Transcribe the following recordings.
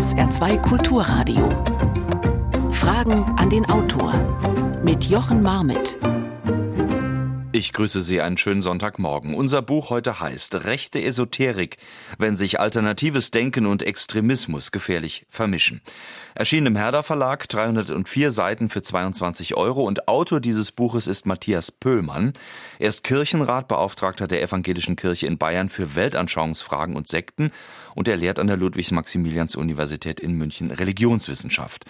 SR2 Kulturradio. Fragen an den Autor mit Jochen Marmitt. Ich grüße Sie einen schönen Sonntagmorgen. Unser Buch heute heißt Rechte Esoterik, wenn sich alternatives Denken und Extremismus gefährlich vermischen. Erschien im Herder Verlag, 304 Seiten für 22 Euro und Autor dieses Buches ist Matthias Pöhlmann. Er ist Kirchenratbeauftragter der Evangelischen Kirche in Bayern für Weltanschauungsfragen und Sekten und er lehrt an der Ludwigs-Maximilians-Universität in München Religionswissenschaft.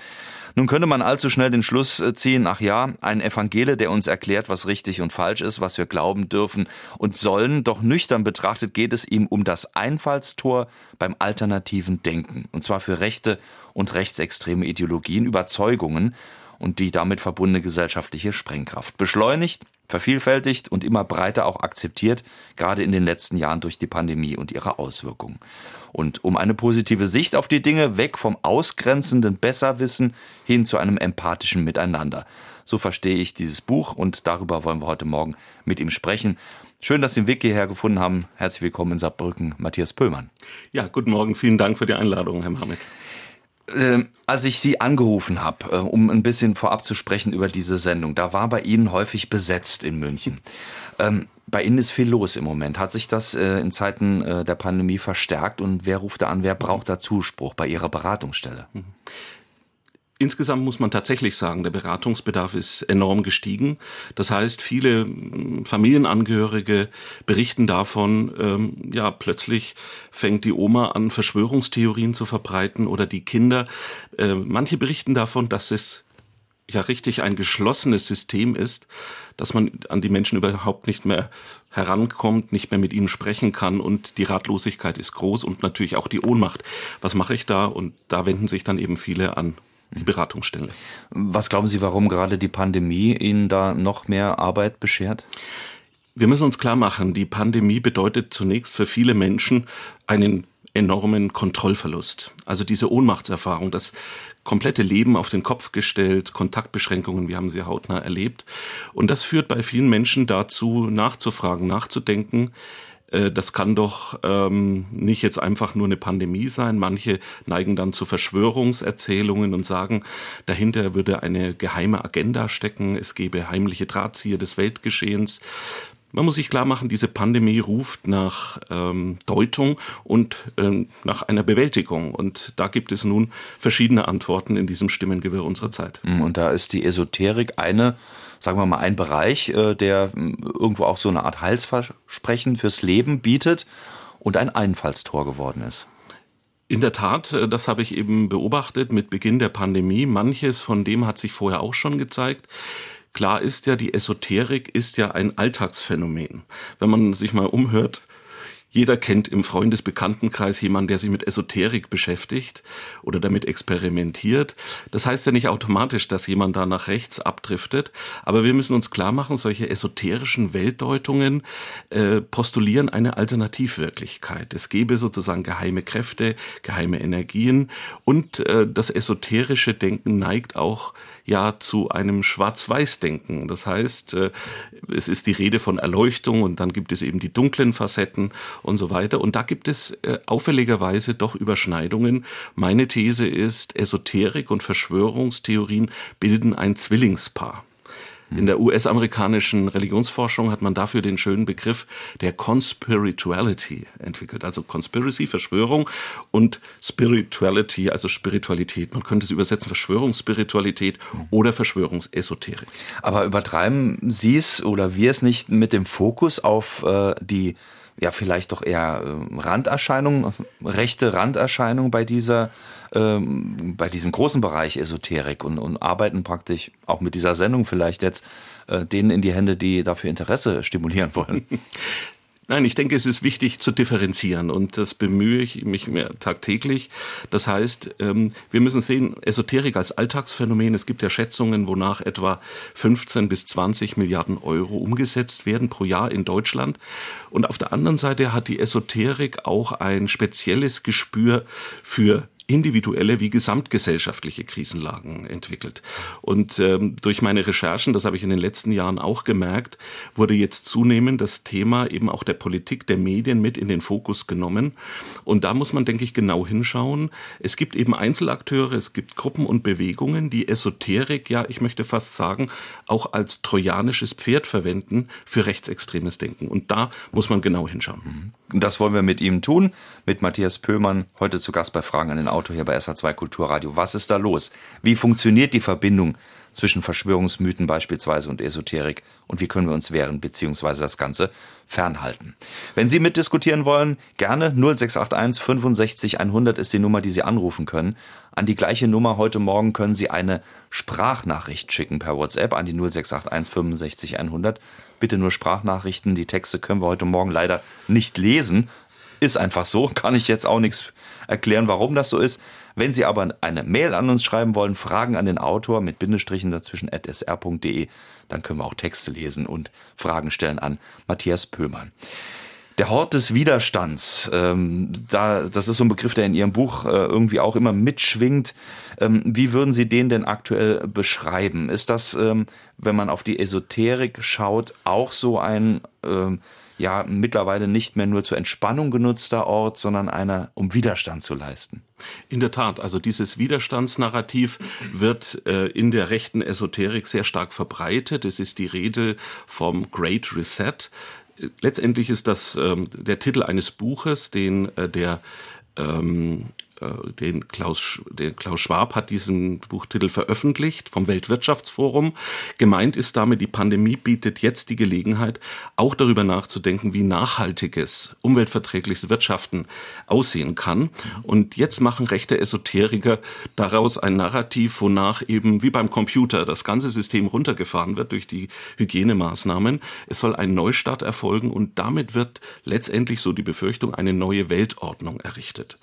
Nun könnte man allzu schnell den Schluss äh, ziehen, ach ja, ein Evangele, der uns erklärt, was richtig und falsch ist, was wir glauben dürfen und sollen, doch nüchtern betrachtet geht es ihm um das Einfallstor beim alternativen Denken, und zwar für rechte und rechtsextreme Ideologien, Überzeugungen und die damit verbundene gesellschaftliche Sprengkraft. Beschleunigt, vervielfältigt und immer breiter auch akzeptiert, gerade in den letzten Jahren durch die Pandemie und ihre Auswirkungen. Und um eine positive Sicht auf die Dinge weg vom ausgrenzenden Besserwissen hin zu einem empathischen Miteinander. So verstehe ich dieses Buch und darüber wollen wir heute Morgen mit ihm sprechen. Schön, dass Sie den Weg hierher gefunden haben. Herzlich willkommen in Saarbrücken, Matthias Pöllmann. Ja, guten Morgen. Vielen Dank für die Einladung, Herr Mohamed. Äh, als ich Sie angerufen habe, äh, um ein bisschen vorab zu sprechen über diese Sendung, da war bei Ihnen häufig besetzt in München. Ähm, bei Ihnen ist viel los im Moment. Hat sich das äh, in Zeiten äh, der Pandemie verstärkt und wer ruft da an, wer braucht da Zuspruch bei Ihrer Beratungsstelle? Insgesamt muss man tatsächlich sagen, der Beratungsbedarf ist enorm gestiegen. Das heißt, viele hm, Familienangehörige berichten davon, ähm, ja, plötzlich fängt die Oma an, Verschwörungstheorien zu verbreiten oder die Kinder. Äh, manche berichten davon, dass es ja richtig ein geschlossenes System ist, dass man an die Menschen überhaupt nicht mehr herankommt, nicht mehr mit ihnen sprechen kann und die Ratlosigkeit ist groß und natürlich auch die Ohnmacht. Was mache ich da? Und da wenden sich dann eben viele an die Beratungsstelle. Was glauben Sie, warum gerade die Pandemie Ihnen da noch mehr Arbeit beschert? Wir müssen uns klar machen, die Pandemie bedeutet zunächst für viele Menschen einen enormen Kontrollverlust. Also diese Ohnmachtserfahrung, das komplette Leben auf den Kopf gestellt, Kontaktbeschränkungen, wir haben sie hautnah erlebt. Und das führt bei vielen Menschen dazu, nachzufragen, nachzudenken, das kann doch ähm, nicht jetzt einfach nur eine Pandemie sein. Manche neigen dann zu Verschwörungserzählungen und sagen, dahinter würde eine geheime Agenda stecken, es gäbe heimliche Drahtzieher des Weltgeschehens. Man muss sich klar machen, diese Pandemie ruft nach ähm, Deutung und ähm, nach einer Bewältigung. Und da gibt es nun verschiedene Antworten in diesem Stimmengewirr unserer Zeit. Und da ist die Esoterik eine sagen wir mal, ein Bereich, äh, der hm, irgendwo auch so eine Art Heilsversprechen fürs Leben bietet und ein Einfallstor geworden ist. In der Tat, äh, das habe ich eben beobachtet mit Beginn der Pandemie. Manches von dem hat sich vorher auch schon gezeigt. Klar ist ja, die Esoterik ist ja ein Alltagsphänomen. Wenn man sich mal umhört, jeder kennt im Freundesbekanntenkreis jemanden, der sich mit Esoterik beschäftigt oder damit experimentiert. Das heißt ja nicht automatisch, dass jemand da nach rechts abdriftet, aber wir müssen uns klar machen, solche esoterischen Weltdeutungen äh, postulieren eine Alternativwirklichkeit. Es gäbe sozusagen geheime Kräfte, geheime Energien und äh, das esoterische Denken neigt auch ja zu einem Schwarz-Weiß-Denken. Das heißt, äh, es ist die Rede von Erleuchtung und dann gibt es eben die dunklen Facetten und so weiter. Und da gibt es äh, auffälligerweise doch Überschneidungen. Meine These ist, Esoterik und Verschwörungstheorien bilden ein Zwillingspaar. In der US-amerikanischen Religionsforschung hat man dafür den schönen Begriff der Conspirituality entwickelt. Also Conspiracy, Verschwörung und Spirituality, also Spiritualität. Man könnte es übersetzen Verschwörungsspiritualität oder Verschwörungsesoterik. Aber übertreiben Sie es oder wir es nicht mit dem Fokus auf äh, die ja vielleicht doch eher äh, Randerscheinung, rechte Randerscheinung bei dieser, ähm, bei diesem großen Bereich Esoterik und, und arbeiten praktisch auch mit dieser Sendung vielleicht jetzt äh, denen in die Hände, die dafür Interesse stimulieren wollen. Nein, ich denke, es ist wichtig zu differenzieren und das bemühe ich mich mehr tagtäglich. Das heißt, ähm, wir müssen sehen, Esoterik als Alltagsphänomen. Es gibt ja Schätzungen, wonach etwa 15 bis 20 Milliarden Euro umgesetzt werden pro Jahr in Deutschland. Und auf der anderen Seite hat die Esoterik auch ein spezielles Gespür für individuelle wie gesamtgesellschaftliche Krisenlagen entwickelt. Und ähm, durch meine Recherchen, das habe ich in den letzten Jahren auch gemerkt, wurde jetzt zunehmend das Thema eben auch der Politik, der Medien mit in den Fokus genommen. Und da muss man, denke ich, genau hinschauen. Es gibt eben Einzelakteure, es gibt Gruppen und Bewegungen, die Esoterik, ja, ich möchte fast sagen, auch als trojanisches Pferd verwenden für rechtsextremes Denken. Und da muss man genau hinschauen. Das wollen wir mit ihm tun, mit Matthias Pöhlmann, heute zu Gast bei Fragen an den Autor hier bei SA2 Kulturradio. Was ist da los? Wie funktioniert die Verbindung zwischen Verschwörungsmythen beispielsweise und Esoterik und wie können wir uns wehren bzw. das Ganze fernhalten. Wenn Sie mitdiskutieren wollen, gerne 0681 65 100 ist die Nummer, die Sie anrufen können. An die gleiche Nummer heute Morgen können Sie eine Sprachnachricht schicken per WhatsApp an die 0681 65 100. Bitte nur Sprachnachrichten, die Texte können wir heute Morgen leider nicht lesen. Ist einfach so, kann ich jetzt auch nichts erklären, warum das so ist. Wenn Sie aber eine Mail an uns schreiben wollen, Fragen an den Autor mit Bindestrichen dazwischen at sr.de, dann können wir auch Texte lesen und Fragen stellen an Matthias Pöhlmann. Der Hort des Widerstands, ähm, da, das ist so ein Begriff, der in Ihrem Buch äh, irgendwie auch immer mitschwingt. Ähm, wie würden Sie den denn aktuell beschreiben? Ist das, ähm, wenn man auf die Esoterik schaut, auch so ein ähm, ja mittlerweile nicht mehr nur zur Entspannung genutzter Ort, sondern einer, um Widerstand zu leisten. In der Tat, also dieses Widerstandsnarrativ wird äh, in der rechten Esoterik sehr stark verbreitet. Es ist die Rede vom Great Reset. Letztendlich ist das ähm, der Titel eines Buches, den äh, der ähm, äh, den Klaus, den Klaus Schwab hat diesen Buchtitel veröffentlicht vom Weltwirtschaftsforum. Gemeint ist damit, die Pandemie bietet jetzt die Gelegenheit, auch darüber nachzudenken, wie nachhaltiges, umweltverträgliches Wirtschaften aussehen kann. Und jetzt machen rechte Esoteriker daraus ein Narrativ, wonach eben wie beim Computer das ganze System runtergefahren wird durch die Hygienemaßnahmen. Es soll ein Neustart erfolgen und damit wird letztendlich so die Befürchtung eine neue Weltordnung errichtet.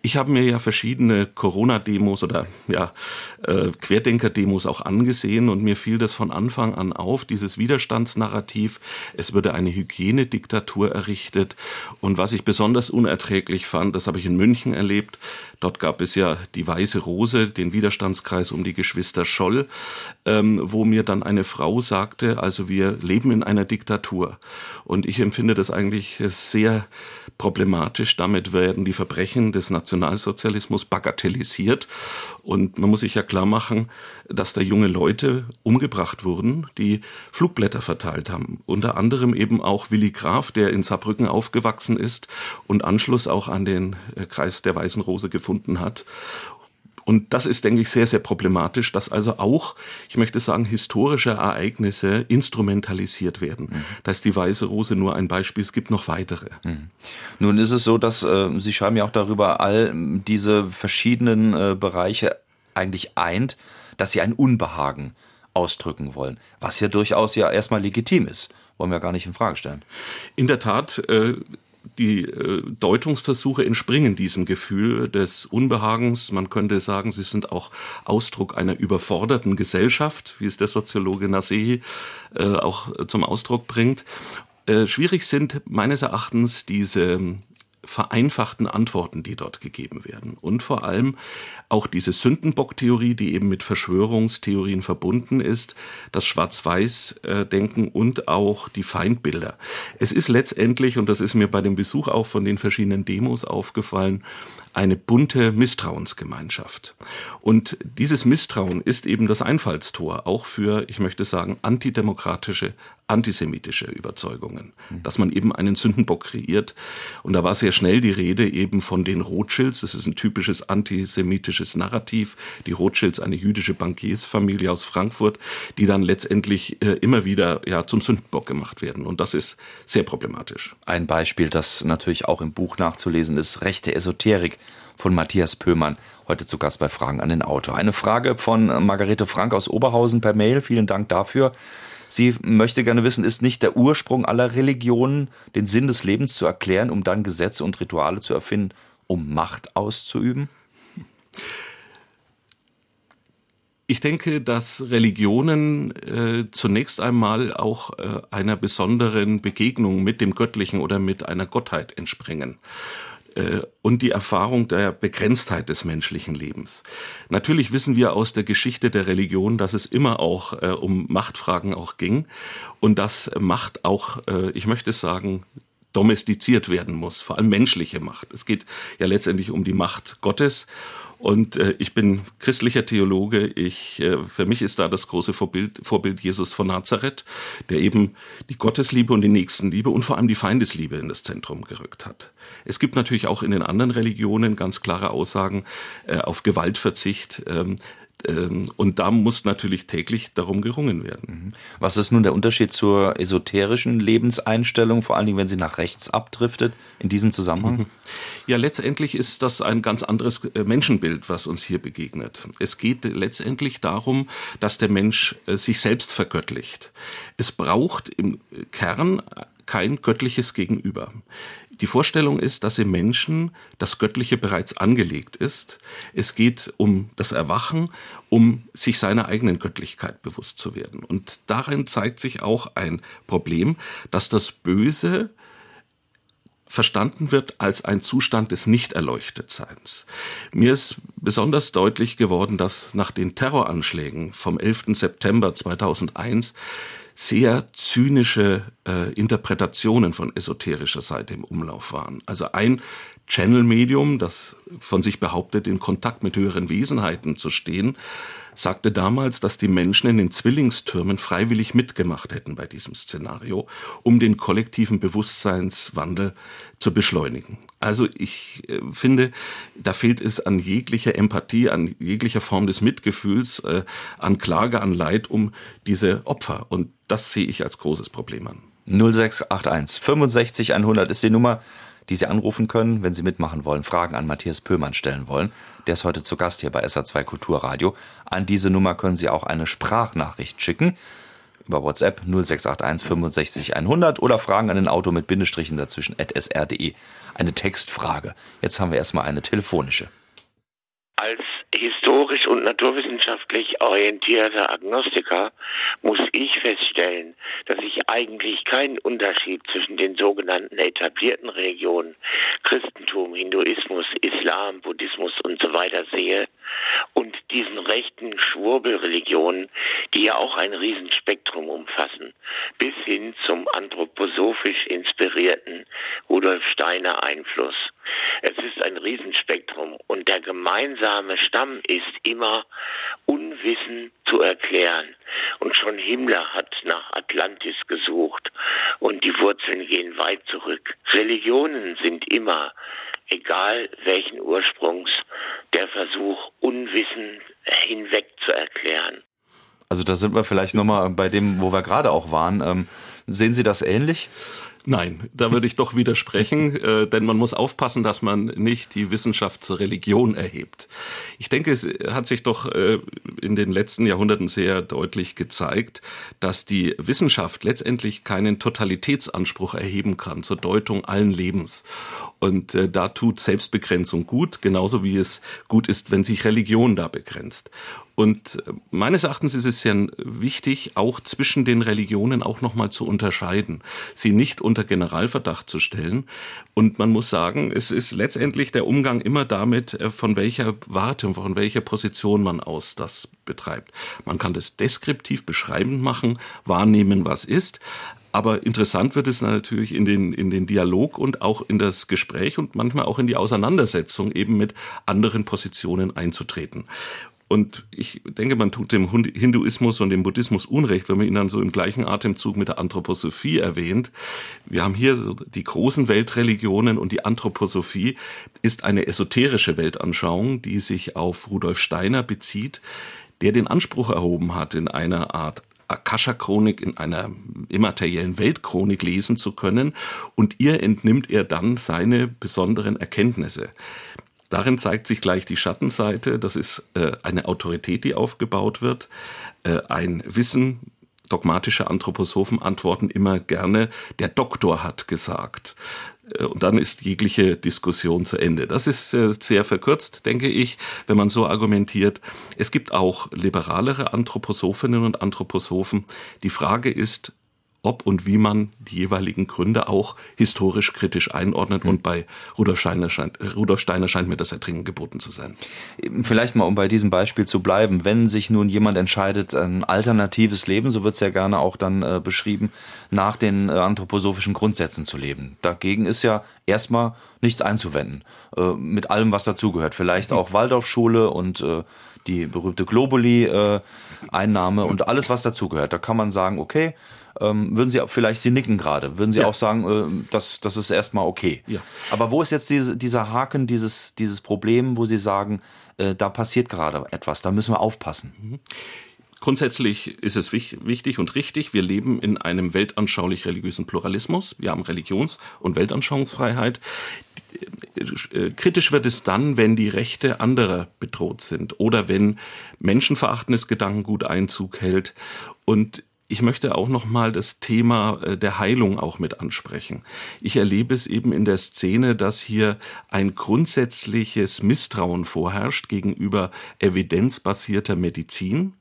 Ich habe mir ja verschiedene Corona-Demos oder ja, äh, Querdenker-Demos auch angesehen und mir fiel das von Anfang an auf, dieses Widerstandsnarrativ. Es würde eine Hygienediktatur errichtet. Und was ich besonders unerträglich fand, das habe ich in München erlebt. Dort gab es ja die Weiße Rose, den Widerstandskreis um die Geschwister Scholl, ähm, wo mir dann eine Frau sagte, also wir leben in einer Diktatur. Und ich empfinde das eigentlich sehr problematisch. Damit werden die Verbrechen des Nationalsozialismus bagatellisiert. Und man muss sich ja klar machen, dass da junge Leute umgebracht wurden, die Flugblätter verteilt haben. Unter anderem eben auch Willy Graf, der in Saarbrücken aufgewachsen ist und Anschluss auch an den äh, Kreis der Weißen Rose gefunden hat. Und das ist, denke ich, sehr, sehr problematisch, dass also auch, ich möchte sagen, historische Ereignisse instrumentalisiert werden. Mhm. Da ist die Weiße Rose nur ein Beispiel, es gibt noch weitere. Mhm. Nun ist es so, dass äh, Sie schreiben ja auch darüber, all diese verschiedenen äh, Bereiche eigentlich eint, dass Sie ein Unbehagen ausdrücken wollen, was ja durchaus ja erstmal legitim ist wollen wir gar nicht in Frage stellen. In der Tat äh, die äh, Deutungsversuche entspringen diesem Gefühl des Unbehagens. Man könnte sagen, sie sind auch Ausdruck einer überforderten Gesellschaft, wie es der Soziologe Nasehi äh, auch zum Ausdruck bringt. Äh, schwierig sind meines Erachtens diese vereinfachten Antworten, die dort gegeben werden. Und vor allem auch diese Sündenbock-Theorie, die eben mit Verschwörungstheorien verbunden ist, das Schwarz-Weiß-Denken und auch die Feindbilder. Es ist letztendlich, und das ist mir bei dem Besuch auch von den verschiedenen Demos aufgefallen, eine bunte Misstrauensgemeinschaft. Und dieses Misstrauen ist eben das Einfallstor auch für, ich möchte sagen, antidemokratische, antisemitische Überzeugungen, dass man eben einen Sündenbock kreiert. Und da war sehr schnell die Rede eben von den Rothschilds. Das ist ein typisches antisemitisches Narrativ. Die Rothschilds, eine jüdische Bankiersfamilie aus Frankfurt, die dann letztendlich äh, immer wieder ja zum Sündenbock gemacht werden. Und das ist sehr problematisch. Ein Beispiel, das natürlich auch im Buch nachzulesen ist, rechte Esoterik von Matthias Pöhmann, heute zu Gast bei Fragen an den Autor. Eine Frage von Margarete Frank aus Oberhausen per Mail. Vielen Dank dafür. Sie möchte gerne wissen, ist nicht der Ursprung aller Religionen, den Sinn des Lebens zu erklären, um dann Gesetze und Rituale zu erfinden, um Macht auszuüben? Ich denke, dass Religionen äh, zunächst einmal auch äh, einer besonderen Begegnung mit dem Göttlichen oder mit einer Gottheit entspringen. Äh, und die Erfahrung der Begrenztheit des menschlichen Lebens. Natürlich wissen wir aus der Geschichte der Religion, dass es immer auch äh, um Machtfragen auch ging und dass Macht auch, äh, ich möchte sagen, domestiziert werden muss, vor allem menschliche Macht. Es geht ja letztendlich um die Macht Gottes. Und äh, ich bin christlicher Theologe. Ich, äh, für mich ist da das große Vorbild, Vorbild Jesus von Nazareth, der eben die Gottesliebe und die Nächstenliebe und vor allem die Feindesliebe in das Zentrum gerückt hat. Es gibt natürlich auch in den anderen Religionen ganz klare Aussagen äh, auf Gewaltverzicht. Ähm, ähm, und da muss natürlich täglich darum gerungen werden. Mhm. Was ist nun der Unterschied zur esoterischen Lebenseinstellung, vor allen Dingen, wenn sie nach rechts abdriftet, in diesem Zusammenhang? Ja, letztendlich ist das ein ganz anderes äh, Menschenbild, was uns hier begegnet. Es geht letztendlich darum, dass der Mensch äh, sich selbst vergöttlicht. Es braucht im Kern kein göttliches Gegenüber. Die Vorstellung ist, dass im Menschen das Göttliche bereits angelegt ist. Es geht um das Erwachen, um sich seiner eigenen Göttlichkeit bewusst zu werden. Und darin zeigt sich auch ein Problem, dass das Böse verstanden wird als ein Zustand des Nichterleuchtetseins. Mir ist besonders deutlich geworden, dass nach den Terroranschlägen vom 11. September 2001 sehr zynische äh, Interpretationen von esoterischer Seite im Umlauf waren. Also ein Channel-Medium, das von sich behauptet, in Kontakt mit höheren Wesenheiten zu stehen, sagte damals, dass die Menschen in den Zwillingstürmen freiwillig mitgemacht hätten bei diesem Szenario, um den kollektiven Bewusstseinswandel zu beschleunigen. Also ich äh, finde, da fehlt es an jeglicher Empathie, an jeglicher Form des Mitgefühls, äh, an Klage, an Leid um diese Opfer. Und das sehe ich als großes Problem an. 0681 65 100 ist die Nummer die Sie anrufen können, wenn Sie mitmachen wollen, Fragen an Matthias Pöhlmann stellen wollen. Der ist heute zu Gast hier bei SA2 Kulturradio. An diese Nummer können Sie auch eine Sprachnachricht schicken über WhatsApp 0681 65 100 oder Fragen an den Auto mit Bindestrichen dazwischen at sr.de. Eine Textfrage. Jetzt haben wir erstmal eine telefonische. Als historisch und naturwissenschaftlich orientierter Agnostiker muss ich feststellen, dass ich eigentlich keinen Unterschied zwischen den sogenannten etablierten Religionen Christentum, Hinduismus, Islam, Buddhismus und so weiter sehe und diesen rechten Schwurbelreligionen, die ja auch ein Riesenspektrum umfassen, bis hin zum anthroposophisch inspirierten Rudolf Steiner Einfluss. Es ist ein Riesenspektrum und der gemeinsame Stamm ist immer Unwissen zu erklären. Und schon Himmler hat nach Atlantis gesucht und die Wurzeln gehen weit zurück. Religionen sind immer, egal welchen Ursprungs, der Versuch, Unwissen hinweg zu erklären. Also da sind wir vielleicht nochmal bei dem, wo wir gerade auch waren. Ähm, sehen Sie das ähnlich? Nein, da würde ich doch widersprechen, äh, denn man muss aufpassen, dass man nicht die Wissenschaft zur Religion erhebt. Ich denke, es hat sich doch äh, in den letzten Jahrhunderten sehr deutlich gezeigt, dass die Wissenschaft letztendlich keinen Totalitätsanspruch erheben kann zur Deutung allen Lebens. Und äh, da tut Selbstbegrenzung gut, genauso wie es gut ist, wenn sich Religion da begrenzt. Und äh, meines Erachtens ist es sehr wichtig, auch zwischen den Religionen auch nochmal zu unterscheiden, sie nicht unter Generalverdacht zu stellen. Und man muss sagen, es ist letztendlich der Umgang immer damit, äh, von welcher Warte, von welcher Position man aus das betreibt. Man kann das deskriptiv beschreibend machen, wahrnehmen, was ist. Aber interessant wird es natürlich in den, in den Dialog und auch in das Gespräch und manchmal auch in die Auseinandersetzung eben mit anderen Positionen einzutreten. Und ich denke, man tut dem Hinduismus und dem Buddhismus Unrecht, wenn man ihn dann so im gleichen Atemzug mit der Anthroposophie erwähnt. Wir haben hier so die großen Weltreligionen und die Anthroposophie ist eine esoterische Weltanschauung, die sich auf Rudolf Steiner bezieht, der den Anspruch erhoben hat, in einer Art Akasha-Chronik in einer immateriellen Weltchronik lesen zu können und ihr entnimmt er dann seine besonderen Erkenntnisse. Darin zeigt sich gleich die Schattenseite. Das ist äh, eine Autorität, die aufgebaut wird, äh, ein Wissen. Dogmatische Anthroposophen antworten immer gerne, der Doktor hat gesagt. Äh, und dann ist jegliche Diskussion zu Ende. Das ist äh, sehr verkürzt, denke ich, wenn man so argumentiert. Es gibt auch liberalere Anthroposophinnen und Anthroposophen. Die Frage ist, ob und wie man die jeweiligen Gründe auch historisch kritisch einordnet. Mhm. Und bei Rudolf Steiner, scheint, Rudolf Steiner scheint mir das dringend geboten zu sein. Vielleicht mal, um bei diesem Beispiel zu bleiben, wenn sich nun jemand entscheidet, ein alternatives Leben, so wird es ja gerne auch dann äh, beschrieben, nach den äh, anthroposophischen Grundsätzen zu leben. Dagegen ist ja erstmal nichts einzuwenden, äh, mit allem, was dazugehört. Vielleicht auch Waldorfschule und äh, die berühmte Globuli-Einnahme und alles, was dazugehört. Da kann man sagen, okay, ähm, würden Sie vielleicht, Sie nicken gerade, würden Sie ja. auch sagen, äh, das, das ist erstmal okay. Ja. Aber wo ist jetzt diese, dieser Haken, dieses, dieses Problem, wo Sie sagen, äh, da passiert gerade etwas, da müssen wir aufpassen? Mhm. Grundsätzlich ist es wichtig und richtig, wir leben in einem weltanschaulich-religiösen Pluralismus. Wir haben Religions- und Weltanschauungsfreiheit. Äh, kritisch wird es dann, wenn die Rechte anderer bedroht sind oder wenn menschenverachtendes Gedankengut Einzug hält. Und ich möchte auch noch mal das Thema äh, der Heilung auch mit ansprechen. Ich erlebe es eben in der Szene, dass hier ein grundsätzliches Misstrauen vorherrscht gegenüber evidenzbasierter Medizin.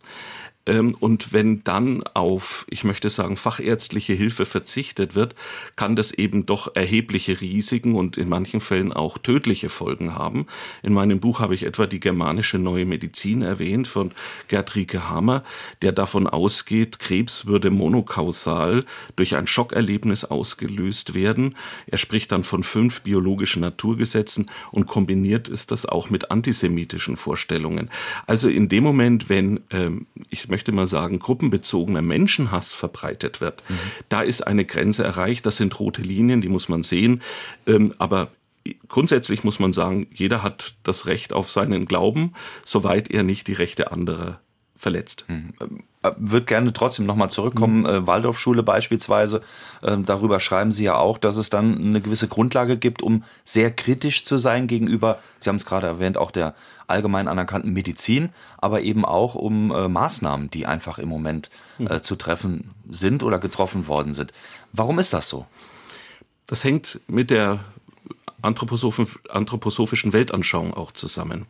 Ähm, und wenn dann auf, ich möchte sagen, fachärztliche Hilfe verzichtet wird, kann das eben doch erhebliche Risiken und in manchen Fällen auch tödliche Folgen haben. In meinem Buch habe ich etwa die germanische neue Medizin erwähnt von Gerd Rieke Hammer, der davon ausgeht, Krebs würde monokausal durch ein Schockerlebnis ausgelöst werden. Er spricht dann von fünf biologischen Naturgesetzen und kombiniert ist das auch mit antisemitischen Vorstellungen. Also in dem Moment, wenn ähm, ich möchte möchte mal sagen, gruppenbezogener Menschenhass verbreitet wird, mhm. da ist eine Grenze erreicht. Das sind rote Linien, die muss man sehen. Ähm, aber grundsätzlich muss man sagen, jeder hat das Recht auf seinen Glauben, soweit er nicht die Rechte anderer verletzt. Hm. Äh, wird gerne trotzdem nochmal zurückkommen. Mhm. Waldorfschule beispielsweise, äh, darüber schreiben Sie ja auch, dass es dann eine gewisse Grundlage gibt, um sehr kritisch zu sein gegenüber, Sie haben es gerade erwähnt, auch der allgemein anerkannten Medizin, aber eben auch um äh, Maßnahmen, die einfach im Moment mhm. zu treffen sind oder getroffen worden sind. Warum ist das so? Das hängt mit der anthroposophischen Weltanschauung auch zusammen.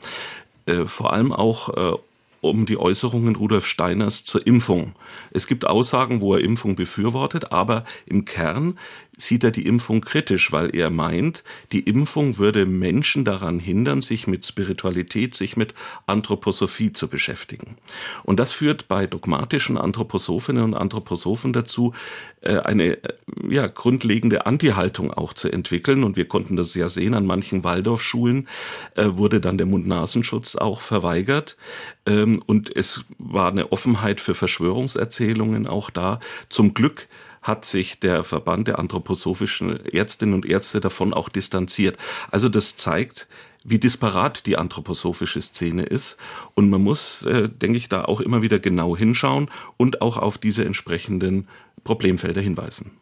Vor allem auch um die Äußerungen Rudolf Steiners zur Impfung. Es gibt Aussagen, wo er Impfung befürwortet, aber im Kern sieht er die Impfung kritisch, weil er meint, die Impfung würde Menschen daran hindern, sich mit Spiritualität, sich mit Anthroposophie zu beschäftigen. Und das führt bei dogmatischen Anthroposophinnen und Anthroposophen dazu, äh, eine äh, ja, grundlegende Anti-Haltung auch zu entwickeln. Und wir konnten das ja sehen, an manchen Waldorfschulen äh, wurde dann der Mund-Nasenschutz auch verweigert. Ähm, und es war eine Offenheit für Verschwörungserzählungen auch da. Zum Glück hat sich der Verband der anthroposophischen Ärztinnen und Ärzte davon auch distanziert. Also das zeigt, wie disparat die anthroposophische Szene ist. Und man muss, äh, denke ich, da auch immer wieder genau hinschauen und auch auf diese entsprechenden Problemfelder hinweisen.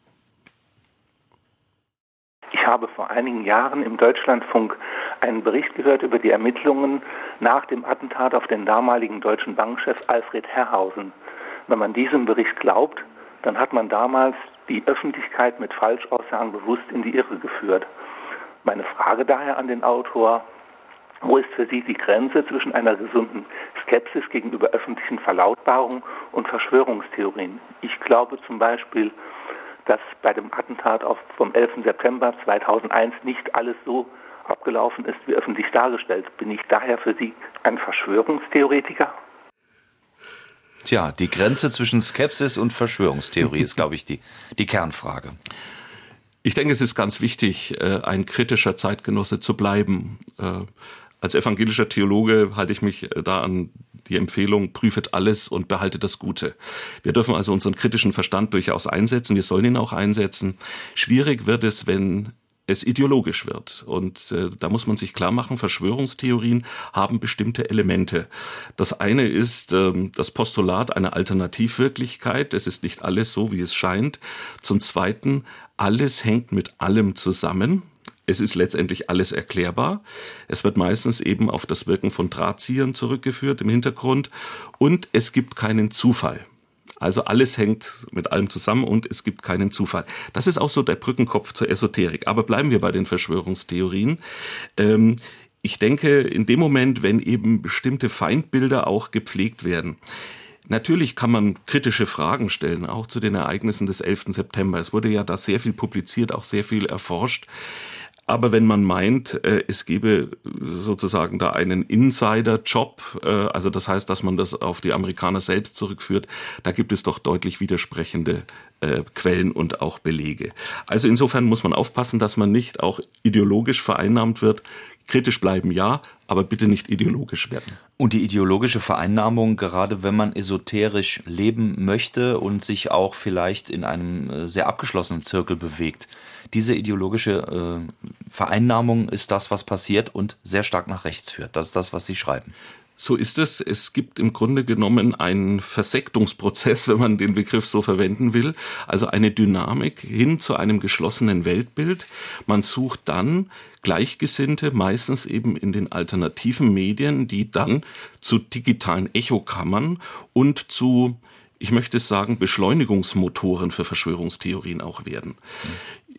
Ich habe vor einigen Jahren im Deutschlandfunk einen Bericht gehört über die Ermittlungen nach dem Attentat auf den damaligen deutschen Bankchef Alfred Herrhausen. Wenn man diesem Bericht glaubt, dann hat man damals die Öffentlichkeit mit Falschaussagen bewusst in die Irre geführt. Meine Frage daher an den Autor, wo ist für Sie die Grenze zwischen einer gesunden Skepsis gegenüber öffentlichen Verlautbarungen und Verschwörungstheorien? Ich glaube zum Beispiel, dass bei dem Attentat auf, vom 11. September 2001 nicht alles so abgelaufen ist, wie öffentlich dargestellt. Bin ich daher für Sie ein Verschwörungstheoretiker? Tja, die Grenze zwischen Skepsis und Verschwörungstheorie ist, glaube ich, die, die Kernfrage. Ich denke, es ist ganz wichtig, äh, ein kritischer Zeitgenosse zu bleiben. Äh, als evangelischer Theologe halte ich mich äh, da an die Empfehlung, prüfet alles und behaltet das Gute. Wir dürfen also unseren kritischen Verstand durchaus einsetzen, wir sollen ihn auch einsetzen. Schwierig wird es, wenn es ideologisch wird. Und äh, da muss man sich klar machen, Verschwörungstheorien haben bestimmte Elemente. Das eine ist ähm, das Postulat einer Alternativwirklichkeit. Es ist nicht alles so, wie es scheint. Zum Zweiten, alles hängt mit allem zusammen. Es ist letztendlich alles erklärbar. Es wird meistens eben auf das Wirken von Drahtziehern zurückgeführt im Hintergrund. Und es gibt keinen Zufall. Also alles hängt mit allem zusammen und es gibt keinen Zufall. Das ist auch so der Brückenkopf zur Esoterik. Aber bleiben wir bei den Verschwörungstheorien. Ähm, ich denke, in dem Moment, wenn eben bestimmte Feindbilder auch gepflegt werden, Natürlich kann man kritische Fragen stellen, auch zu den Ereignissen des 11. September. Es wurde ja da sehr viel publiziert, auch sehr viel erforscht. Aber wenn man meint, äh, es gebe sozusagen da einen Insider-Job, äh, also das heißt, dass man das auf die Amerikaner selbst zurückführt, da gibt es doch deutlich widersprechende äh, Quellen und auch Belege. Also insofern muss man aufpassen, dass man nicht auch ideologisch vereinnahmt wird. Kritisch bleiben ja, aber bitte nicht ideologisch werden. Und die ideologische Vereinnahmung, gerade wenn man esoterisch leben möchte und sich auch vielleicht in einem sehr abgeschlossenen Zirkel bewegt, diese ideologische äh, Vereinnahmung ist das, was passiert und sehr stark nach rechts führt. Das ist das, was Sie schreiben. So ist es. Es gibt im Grunde genommen einen Versektungsprozess, wenn man den Begriff so verwenden will. Also eine Dynamik hin zu einem geschlossenen Weltbild. Man sucht dann Gleichgesinnte, meistens eben in den alternativen Medien, die dann zu digitalen Echokammern und zu ich möchte sagen, Beschleunigungsmotoren für Verschwörungstheorien auch werden.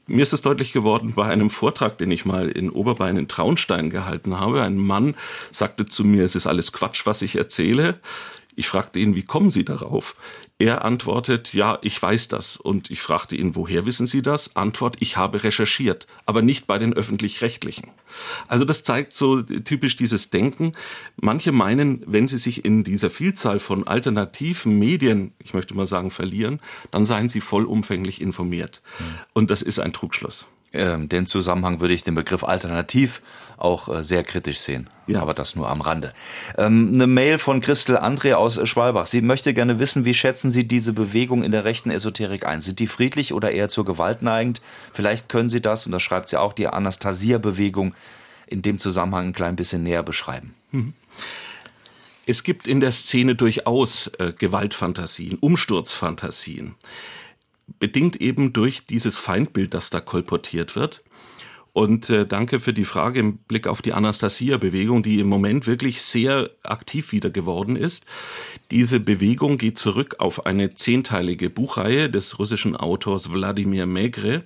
Mir ist es deutlich geworden bei einem Vortrag, den ich mal in Oberbayern in Traunstein gehalten habe. Ein Mann sagte zu mir, es ist alles Quatsch, was ich erzähle. Ich fragte ihn, wie kommen Sie darauf? Er antwortet, ja, ich weiß das. Und ich fragte ihn, woher wissen Sie das? Antwort, ich habe recherchiert, aber nicht bei den öffentlich-rechtlichen. Also das zeigt so typisch dieses Denken. Manche meinen, wenn sie sich in dieser Vielzahl von alternativen Medien, ich möchte mal sagen, verlieren, dann seien sie vollumfänglich informiert. Und das ist ein Trugschluss. Ähm, den Zusammenhang würde ich den Begriff alternativ auch äh, sehr kritisch sehen. Ja. Aber das nur am Rande. Ähm, eine Mail von Christel André aus Schwalbach. Sie möchte gerne wissen, wie schätzen Sie diese Bewegung in der rechten Esoterik ein? Sind die friedlich oder eher zur Gewalt neigend? Vielleicht können Sie das, und das schreibt sie auch, die Anastasia-Bewegung in dem Zusammenhang ein klein bisschen näher beschreiben. Mhm. Es gibt in der Szene durchaus äh, Gewaltfantasien, Umsturzfantasien bedingt eben durch dieses Feindbild, das da kolportiert wird. Und äh, danke für die Frage im Blick auf die Anastasia-Bewegung, die im Moment wirklich sehr aktiv wieder geworden ist. Diese Bewegung geht zurück auf eine zehnteilige Buchreihe des russischen Autors Wladimir Megre.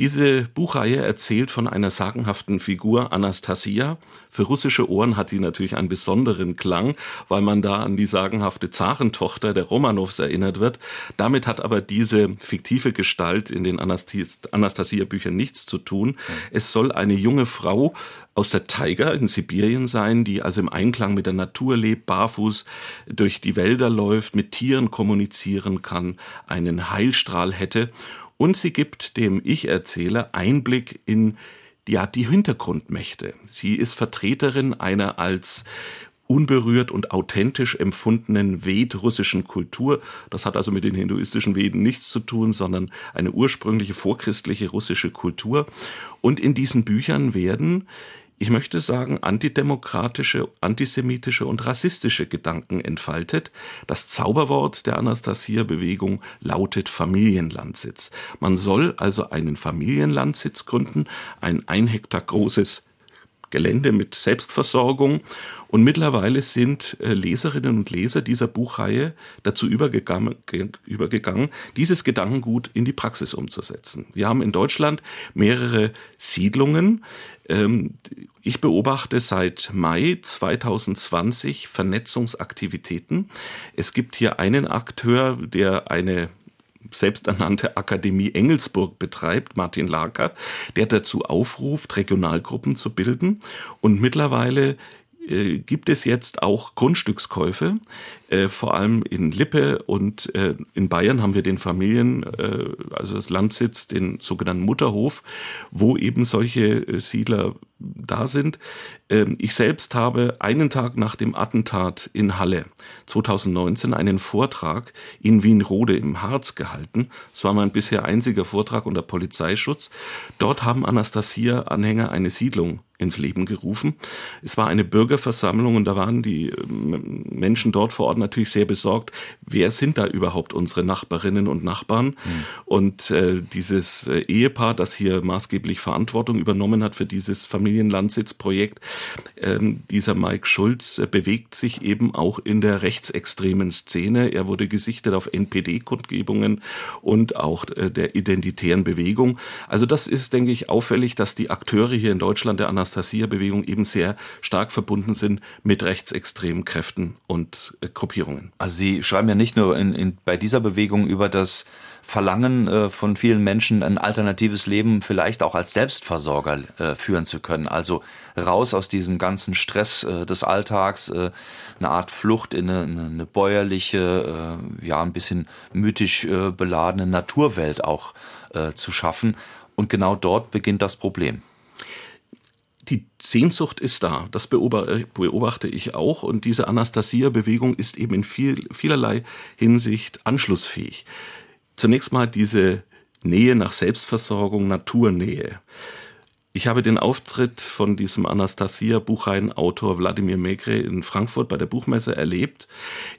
Diese Buchreihe erzählt von einer sagenhaften Figur Anastasia. Für russische Ohren hat die natürlich einen besonderen Klang, weil man da an die sagenhafte Zarentochter der Romanows erinnert wird. Damit hat aber diese fiktive Gestalt in den Anastasia-Büchern nichts zu tun. Es soll eine junge Frau aus der Taiga in Sibirien sein, die also im Einklang mit der Natur lebt, barfuß durch die Wälder läuft, mit Tieren kommunizieren kann, einen Heilstrahl hätte und sie gibt dem Ich-Erzähler Einblick in ja, die Hintergrundmächte. Sie ist Vertreterin einer als unberührt und authentisch empfundenen Ved-russischen Kultur. Das hat also mit den hinduistischen Veden nichts zu tun, sondern eine ursprüngliche vorchristliche russische Kultur. Und in diesen Büchern werden ich möchte sagen, antidemokratische, antisemitische und rassistische Gedanken entfaltet. Das Zauberwort der Anastasia-Bewegung lautet Familienlandsitz. Man soll also einen Familienlandsitz gründen, ein ein Hektar großes Gelände mit Selbstversorgung. Und mittlerweile sind äh, Leserinnen und Leser dieser Buchreihe dazu übergegangen, dieses Gedankengut in die Praxis umzusetzen. Wir haben in Deutschland mehrere Siedlungen. Ähm, ich beobachte seit Mai 2020 Vernetzungsaktivitäten. Es gibt hier einen Akteur, der eine selbsternannte Akademie Engelsburg betreibt, Martin Lager, der dazu aufruft, Regionalgruppen zu bilden. Und mittlerweile äh, gibt es jetzt auch Grundstückskäufe, äh, vor allem in Lippe und äh, in Bayern haben wir den Familien, äh, also das Landsitz, den sogenannten Mutterhof, wo eben solche äh, Siedler da sind. Ähm, ich selbst habe einen Tag nach dem Attentat in Halle 2019 einen Vortrag in Wienrode im Harz gehalten. Es war mein bisher einziger Vortrag unter Polizeischutz. Dort haben Anastasia-Anhänger eine Siedlung ins Leben gerufen. Es war eine Bürgerversammlung und da waren die ähm, Menschen dort vor Ort natürlich sehr besorgt, wer sind da überhaupt unsere Nachbarinnen und Nachbarn? Mhm. Und äh, dieses äh, Ehepaar, das hier maßgeblich Verantwortung übernommen hat für dieses Familienlandsitzprojekt, äh, dieser Mike Schulz, äh, bewegt sich eben auch in der rechtsextremen Szene. Er wurde gesichtet auf NPD-Kundgebungen und auch äh, der identitären Bewegung. Also das ist, denke ich, auffällig, dass die Akteure hier in Deutschland der Anastasia-Bewegung eben sehr stark verbunden sind mit rechtsextremen Kräften und äh, Gruppierungen. Also Sie schreiben ja nicht nur in, in, bei dieser Bewegung über das Verlangen äh, von vielen Menschen, ein alternatives Leben vielleicht auch als Selbstversorger äh, führen zu können. Also raus aus diesem ganzen Stress äh, des Alltags, äh, eine Art Flucht in eine, eine bäuerliche, äh, ja, ein bisschen mythisch beladene Naturwelt auch zu schaffen. Und genau dort beginnt das Problem die Sehnsucht ist da. Das beobachte ich auch. Und diese Anastasia-Bewegung ist eben in viel, vielerlei Hinsicht anschlussfähig. Zunächst mal diese Nähe nach Selbstversorgung, Naturnähe. Ich habe den Auftritt von diesem Anastasia-Buchreihenautor Wladimir Megre in Frankfurt bei der Buchmesse erlebt.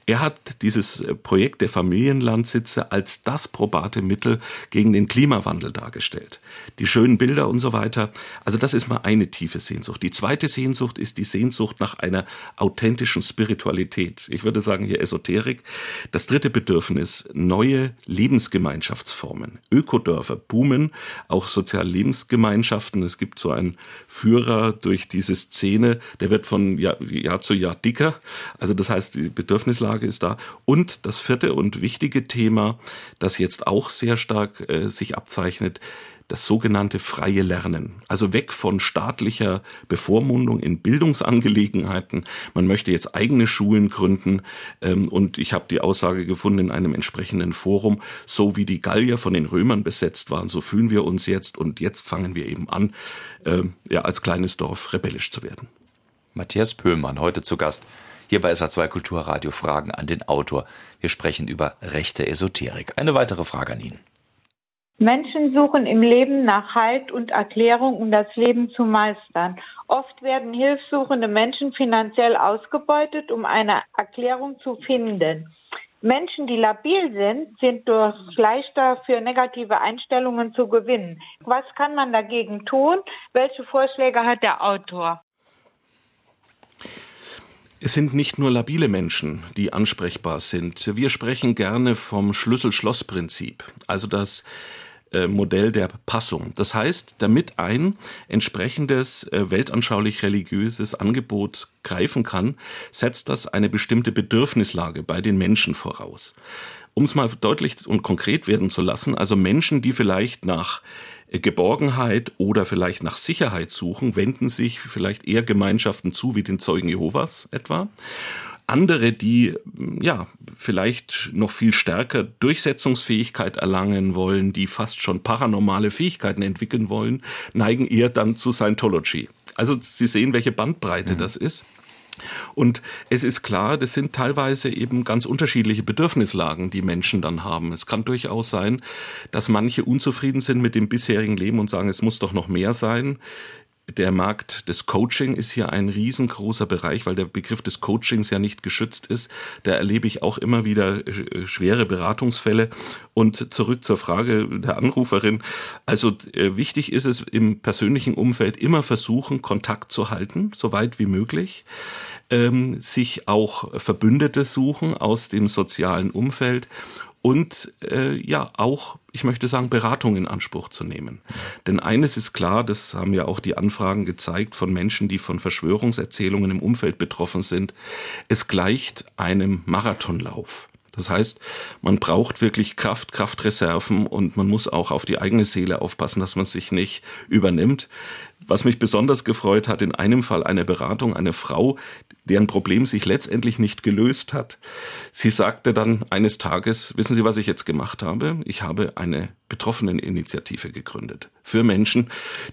Er hat dieses Projekt der Familienlandsitze als das probate Mittel gegen den Klimawandel dargestellt. Die schönen Bilder und so weiter. Also das ist mal eine tiefe Sehnsucht. Die zweite Sehnsucht ist die Sehnsucht nach einer authentischen Spiritualität. Ich würde sagen hier Esoterik. Das dritte Bedürfnis, neue Lebensgemeinschaftsformen. Ökodörfer boomen, auch soziale Lebensgemeinschaften. Es gibt gibt so einen Führer durch diese Szene, der wird von Jahr, Jahr zu Jahr dicker. Also das heißt, die Bedürfnislage ist da. Und das vierte und wichtige Thema, das jetzt auch sehr stark äh, sich abzeichnet, das sogenannte freie Lernen. Also weg von staatlicher Bevormundung in Bildungsangelegenheiten. Man möchte jetzt eigene Schulen gründen. Ähm, und ich habe die Aussage gefunden in einem entsprechenden Forum, so wie die Gallier von den Römern besetzt waren, so fühlen wir uns jetzt. Und jetzt fangen wir eben an, ähm, ja, als kleines Dorf rebellisch zu werden. Matthias Pöhlmann, heute zu Gast hier bei SA2 Kulturradio Fragen an den Autor. Wir sprechen über rechte Esoterik. Eine weitere Frage an ihn. Menschen suchen im Leben nach Halt und Erklärung, um das Leben zu meistern. Oft werden hilfsuchende Menschen finanziell ausgebeutet, um eine Erklärung zu finden. Menschen, die labil sind, sind durch leichter für negative Einstellungen zu gewinnen. Was kann man dagegen tun? Welche Vorschläge hat der Autor? Es sind nicht nur labile Menschen, die ansprechbar sind. Wir sprechen gerne vom Schlüssel-Schloss-Prinzip. Also, dass Modell der Passung. Das heißt, damit ein entsprechendes äh, weltanschaulich-religiöses Angebot greifen kann, setzt das eine bestimmte Bedürfnislage bei den Menschen voraus. Um es mal deutlich und konkret werden zu lassen, also Menschen, die vielleicht nach äh, Geborgenheit oder vielleicht nach Sicherheit suchen, wenden sich vielleicht eher Gemeinschaften zu, wie den Zeugen Jehovas etwa andere, die ja vielleicht noch viel stärker Durchsetzungsfähigkeit erlangen wollen, die fast schon paranormale Fähigkeiten entwickeln wollen, neigen eher dann zu Scientology. Also Sie sehen, welche Bandbreite mhm. das ist. Und es ist klar, das sind teilweise eben ganz unterschiedliche Bedürfnislagen, die Menschen dann haben. Es kann durchaus sein, dass manche unzufrieden sind mit dem bisherigen Leben und sagen, es muss doch noch mehr sein der Markt des Coaching ist hier ein riesengroßer Bereich, weil der Begriff des Coachings ja nicht geschützt ist. Da erlebe ich auch immer wieder äh, schwere Beratungsfälle. Und zurück zur Frage der Anruferin. Also äh, wichtig ist es im persönlichen Umfeld immer versuchen, Kontakt zu halten, so weit wie möglich. Ähm, sich auch Verbündete suchen aus dem sozialen Umfeld und äh, ja auch, ich möchte sagen, Beratung in Anspruch zu nehmen. Denn eines ist klar, das haben ja auch die Anfragen gezeigt von Menschen, die von Verschwörungserzählungen im Umfeld betroffen sind, es gleicht einem Marathonlauf. Das heißt, man braucht wirklich Kraft, Kraftreserven und man muss auch auf die eigene Seele aufpassen, dass man sich nicht übernimmt. Was mich besonders gefreut hat, in einem Fall eine Beratung, eine Frau, deren Problem sich letztendlich nicht gelöst hat. Sie sagte dann eines Tages, wissen Sie, was ich jetzt gemacht habe? Ich habe eine Betroffeneninitiative gegründet für Menschen,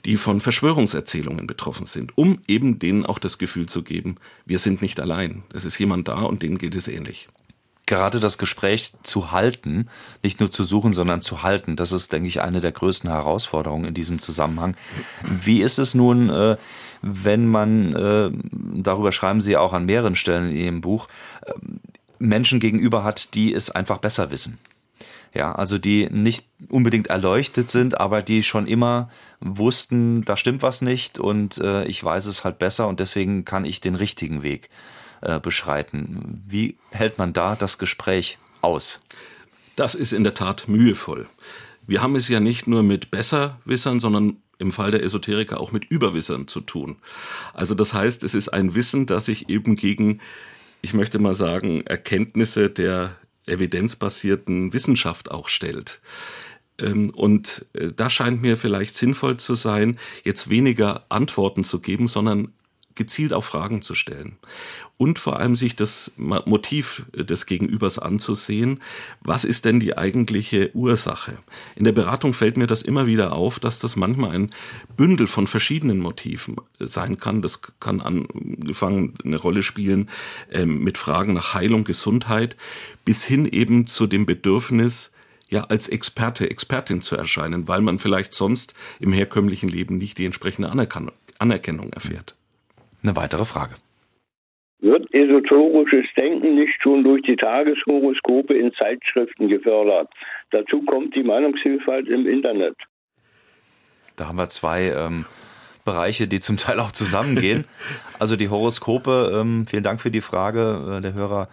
die von Verschwörungserzählungen betroffen sind, um eben denen auch das Gefühl zu geben, wir sind nicht allein. Es ist jemand da und denen geht es ähnlich gerade das Gespräch zu halten, nicht nur zu suchen, sondern zu halten, das ist, denke ich, eine der größten Herausforderungen in diesem Zusammenhang. Wie ist es nun, äh, wenn man, äh, darüber schreiben Sie auch an mehreren Stellen in Ihrem Buch, äh, Menschen gegenüber hat, die es einfach besser wissen? Ja, also die nicht unbedingt erleuchtet sind, aber die schon immer wussten, da stimmt was nicht und ich weiß es halt besser und deswegen kann ich den richtigen Weg äh, beschreiten. Wie hält man da das Gespräch aus? Das ist in der Tat mühevoll. Wir haben es ja nicht nur mit Besserwissern, sondern im Fall der Esoteriker auch mit Überwissern zu tun. Also das heißt, es ist ein Wissen, das sich eben gegen, ich möchte mal sagen, Erkenntnisse der evidenzbasierten Wissenschaft auch stellt. Ähm, und äh, da scheint mir vielleicht sinnvoll zu sein, jetzt weniger Antworten zu geben, sondern gezielt auch Fragen zu stellen und vor allem sich das Motiv des Gegenübers anzusehen. Was ist denn die eigentliche Ursache? In der Beratung fällt mir das immer wieder auf, dass das manchmal ein Bündel von verschiedenen Motiven sein kann. Das kann angefangen eine Rolle spielen äh, mit Fragen nach Heilung, Gesundheit, bis hin eben zu dem Bedürfnis, ja als Experte, Expertin zu erscheinen, weil man vielleicht sonst im herkömmlichen Leben nicht die entsprechende Anerkennung erfährt. Eine weitere Frage. Wird esoterisches Denken nicht schon durch die Tageshoroskope in Zeitschriften gefördert? Dazu kommt die Meinungsvielfalt im Internet. Da haben wir zwei ähm, Bereiche, die zum Teil auch zusammengehen. Also die Horoskope, ähm, vielen Dank für die Frage. Äh, der Hörer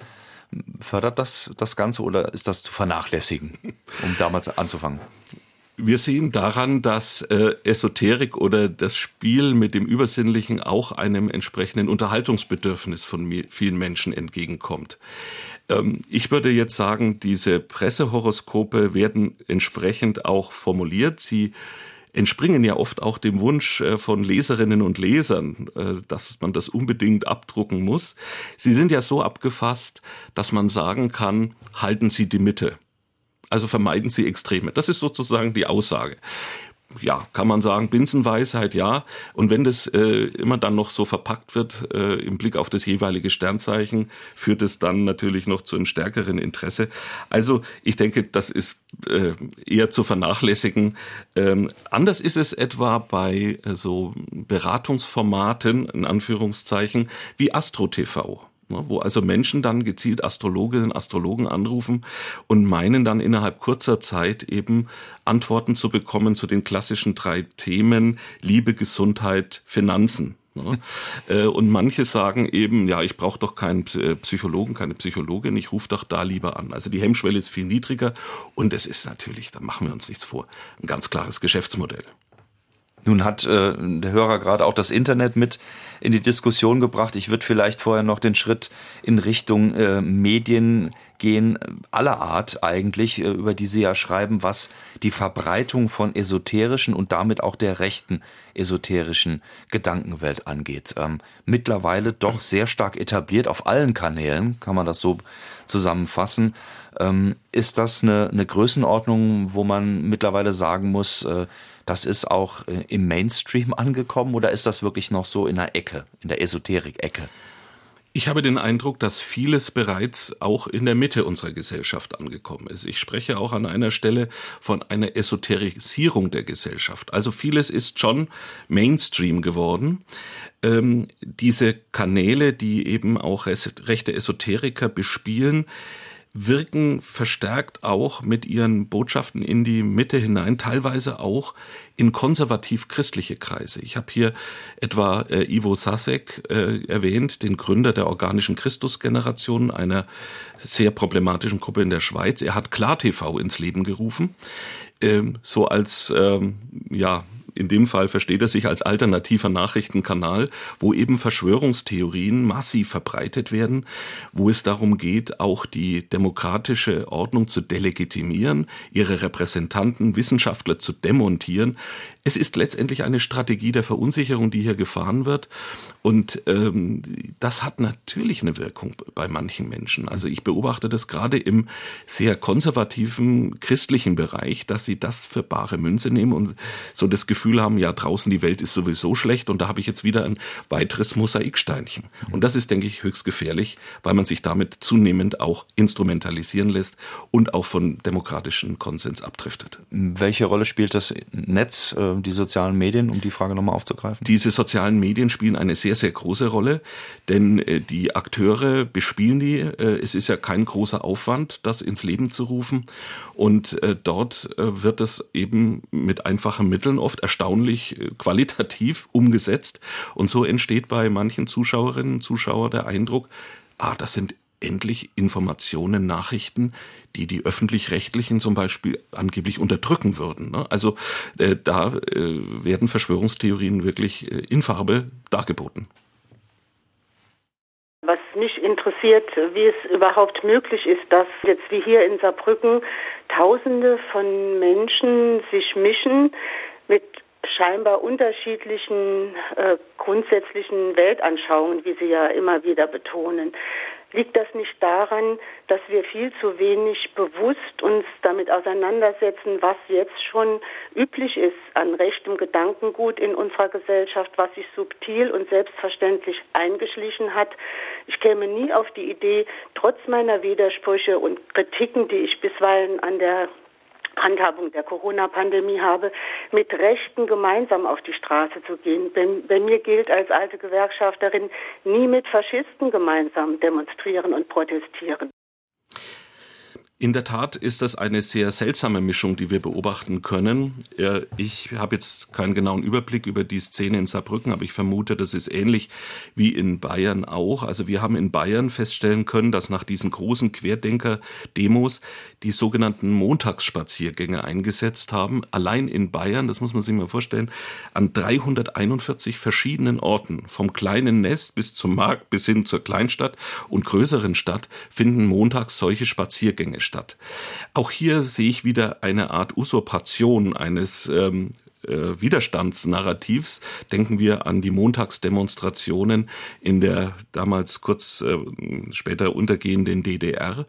fördert das das Ganze oder ist das zu vernachlässigen, um damals anzufangen? Wir sehen daran, dass äh, Esoterik oder das Spiel mit dem Übersinnlichen auch einem entsprechenden Unterhaltungsbedürfnis von vielen Menschen entgegenkommt. Ähm, ich würde jetzt sagen, diese Pressehoroskope werden entsprechend auch formuliert. Sie entspringen ja oft auch dem Wunsch äh, von Leserinnen und Lesern, äh, dass man das unbedingt abdrucken muss. Sie sind ja so abgefasst, dass man sagen kann, halten Sie die Mitte. Also vermeiden Sie Extreme. Das ist sozusagen die Aussage ja, kann man sagen, Binsenweisheit, ja. Und wenn das äh, immer dann noch so verpackt wird äh, im Blick auf das jeweilige Sternzeichen, führt es dann natürlich noch zu einem stärkeren Interesse. Also ich denke, das ist äh, eher zu vernachlässigen. Ähm, anders ist es etwa bei äh, so Beratungsformaten, in Anführungszeichen, wie Astro TV. Ne, wo also Menschen dann gezielt Astrologinnen, Astrologen anrufen und meinen dann innerhalb kurzer Zeit eben Antworten zu bekommen zu den klassischen drei Themen Liebe, Gesundheit, Finanzen. Ne? Äh, und manche sagen eben, ja, ich brauche doch keinen äh, Psychologen, keine Psychologin, ich rufe doch da lieber an. Also die Hemmschwelle ist viel niedriger und es ist natürlich, da machen wir uns nichts vor, ein ganz klares Geschäftsmodell. Nun hat äh, der Hörer gerade auch das Internet mit in die Diskussion gebracht. Ich würde vielleicht vorher noch den Schritt in Richtung äh, Medien gehen, aller Art eigentlich, äh, über die Sie ja schreiben, was die Verbreitung von esoterischen und damit auch der rechten esoterischen Gedankenwelt angeht. Ähm, mittlerweile doch sehr stark etabliert auf allen Kanälen, kann man das so zusammenfassen. Ähm, ist das eine, eine Größenordnung, wo man mittlerweile sagen muss, äh, das ist auch äh, im Mainstream angekommen oder ist das wirklich noch so in der Ecke, in der Esoterik-Ecke? Ich habe den Eindruck, dass vieles bereits auch in der Mitte unserer Gesellschaft angekommen ist. Ich spreche auch an einer Stelle von einer Esoterisierung der Gesellschaft. Also vieles ist schon Mainstream geworden. Ähm, diese Kanäle, die eben auch rechte Esoteriker bespielen, wirken verstärkt auch mit ihren Botschaften in die Mitte hinein, teilweise auch in konservativ-christliche Kreise. Ich habe hier etwa äh, Ivo Sasek äh, erwähnt, den Gründer der organischen Christusgeneration, einer sehr problematischen Gruppe in der Schweiz. Er hat KlarTV ins Leben gerufen, ähm, so als ähm, ja in dem Fall versteht er sich als alternativer Nachrichtenkanal, wo eben Verschwörungstheorien massiv verbreitet werden, wo es darum geht, auch die demokratische Ordnung zu delegitimieren, ihre Repräsentanten, Wissenschaftler zu demontieren. Es ist letztendlich eine Strategie der Verunsicherung, die hier gefahren wird. Und ähm, das hat natürlich eine Wirkung bei manchen Menschen. Also ich beobachte das gerade im sehr konservativen christlichen Bereich, dass sie das für bare Münze nehmen und so das Gefühl haben, ja, draußen die Welt ist sowieso schlecht und da habe ich jetzt wieder ein weiteres Mosaiksteinchen. Und das ist, denke ich, höchst gefährlich, weil man sich damit zunehmend auch instrumentalisieren lässt und auch von demokratischen Konsens abdriftet. Welche Rolle spielt das Netz? Äh, die sozialen Medien, um die Frage nochmal aufzugreifen? Diese sozialen Medien spielen eine sehr, sehr große Rolle, denn äh, die Akteure bespielen die. Äh, es ist ja kein großer Aufwand, das ins Leben zu rufen. Und dort wird es eben mit einfachen Mitteln oft erstaunlich äh, qualitativ umgesetzt. Und so entsteht bei manchen Zuschauerinnen und Zuschauern der Eindruck, ah, das sind endlich Informationen, Nachrichten, die die öffentlich-rechtlichen zum Beispiel angeblich unterdrücken würden. Ne? Also äh, da äh, werden Verschwörungstheorien wirklich in Farbe dargeboten. Was mich interessiert, wie es überhaupt möglich ist, dass jetzt wie hier in Saarbrücken Tausende von Menschen sich mischen scheinbar unterschiedlichen äh, grundsätzlichen Weltanschauungen, wie Sie ja immer wieder betonen. Liegt das nicht daran, dass wir viel zu wenig bewusst uns damit auseinandersetzen, was jetzt schon üblich ist an rechtem Gedankengut in unserer Gesellschaft, was sich subtil und selbstverständlich eingeschlichen hat? Ich käme nie auf die Idee, trotz meiner Widersprüche und Kritiken, die ich bisweilen an der Handhabung der Corona-Pandemie habe, mit Rechten gemeinsam auf die Straße zu gehen. Bei, mir gilt als alte Gewerkschafterin, nie mit Faschisten gemeinsam demonstrieren und protestieren. In der Tat ist das eine sehr seltsame Mischung, die wir beobachten können. Ich habe jetzt keinen genauen Überblick über die Szene in Saarbrücken, aber ich vermute, das ist ähnlich wie in Bayern auch. Also wir haben in Bayern feststellen können, dass nach diesen großen Querdenker-Demos die sogenannten Montagsspaziergänge eingesetzt haben. Allein in Bayern, das muss man sich mal vorstellen, an 341 verschiedenen Orten, vom kleinen Nest bis zum Markt bis hin zur Kleinstadt und größeren Stadt, finden montags solche Spaziergänge statt. Auch hier sehe ich wieder eine Art Usurpation eines ähm, äh, Widerstandsnarrativs. Denken wir an die Montagsdemonstrationen in der damals kurz äh, später untergehenden DDR.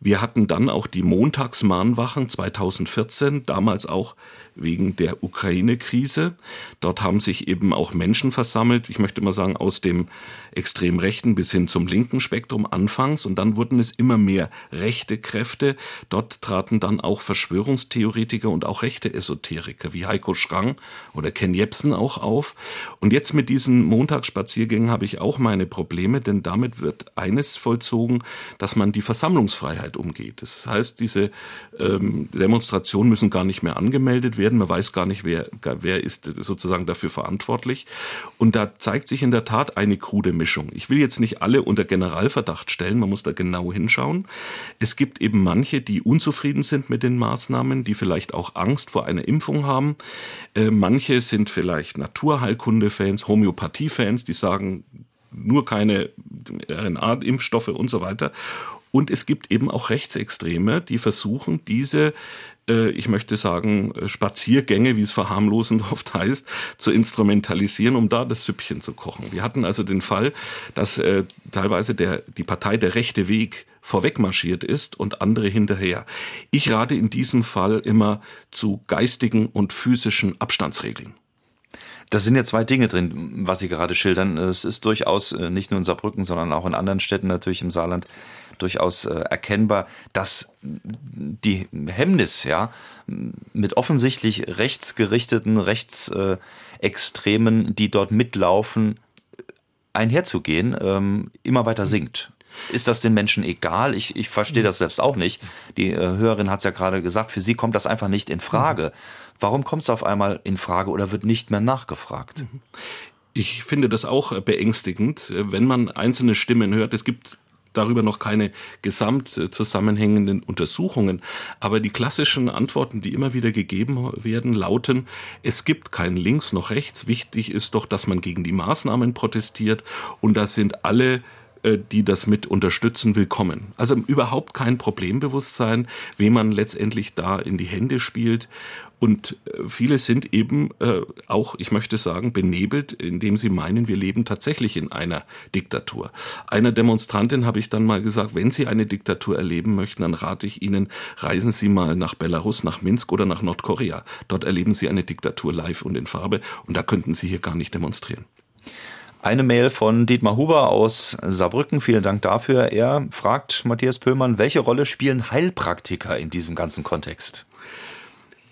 Wir hatten dann auch die Montagsmahnwachen 2014, damals auch wegen der Ukraine-Krise. Dort haben sich eben auch Menschen versammelt, ich möchte mal sagen, aus dem extrem rechten bis hin zum linken Spektrum anfangs und dann wurden es immer mehr rechte Kräfte. Dort traten dann auch Verschwörungstheoretiker und auch rechte Esoteriker wie Heiko Schrang oder Ken Jebsen auch auf. Und jetzt mit diesen Montagsspaziergängen habe ich auch meine Probleme, denn damit wird eines vollzogen, dass man die Versammlungsfreiheit umgeht. Das heißt, diese ähm, Demonstrationen müssen gar nicht mehr angemeldet werden werden. Man weiß gar nicht, wer, wer ist sozusagen dafür verantwortlich. Und da zeigt sich in der Tat eine krude Mischung. Ich will jetzt nicht alle unter Generalverdacht stellen, man muss da genau hinschauen. Es gibt eben manche, die unzufrieden sind mit den Maßnahmen, die vielleicht auch Angst vor einer Impfung haben. Äh, manche sind vielleicht Naturheilkunde-Fans, Homöopathie-Fans, die sagen, nur keine RNA-Impfstoffe und so weiter. Und es gibt eben auch Rechtsextreme, die versuchen, diese ich möchte sagen, äh, Spaziergänge, wie es verharmlosend oft heißt, zu instrumentalisieren, um da das Süppchen zu kochen. Wir hatten also den Fall, dass äh, teilweise der, die Partei Der rechte Weg vorwegmarschiert ist und andere hinterher. Ich rate in diesem Fall immer zu geistigen und physischen Abstandsregeln. Da sind ja zwei Dinge drin, was Sie gerade schildern. Es ist durchaus nicht nur in Saarbrücken, sondern auch in anderen Städten natürlich im Saarland durchaus äh, erkennbar, dass die Hemmnis, ja, mit offensichtlich rechtsgerichteten, rechtsextremen, die dort mitlaufen, einherzugehen, ähm, immer weiter sinkt. Ist das den Menschen egal? Ich, ich verstehe das selbst auch nicht. Die äh, Hörerin hat es ja gerade gesagt, für sie kommt das einfach nicht in Frage. Warum kommt es auf einmal in Frage oder wird nicht mehr nachgefragt? Ich finde das auch beängstigend, wenn man einzelne Stimmen hört. Es gibt darüber noch keine gesamt zusammenhängenden Untersuchungen. Aber die klassischen Antworten, die immer wieder gegeben werden, lauten, es gibt kein Links noch Rechts. Wichtig ist doch, dass man gegen die Maßnahmen protestiert. Und da sind alle die das mit unterstützen, willkommen. Also überhaupt kein Problembewusstsein, wem man letztendlich da in die Hände spielt. Und äh, viele sind eben äh, auch, ich möchte sagen, benebelt, indem sie meinen, wir leben tatsächlich in einer Diktatur. Einer Demonstrantin habe ich dann mal gesagt, wenn Sie eine Diktatur erleben möchten, dann rate ich Ihnen, reisen Sie mal nach Belarus, nach Minsk oder nach Nordkorea. Dort erleben Sie eine Diktatur live und in Farbe und da könnten Sie hier gar nicht demonstrieren. Eine Mail von Dietmar Huber aus Saarbrücken. Vielen Dank dafür. Er fragt Matthias Pöllmann, welche Rolle spielen Heilpraktiker in diesem ganzen Kontext?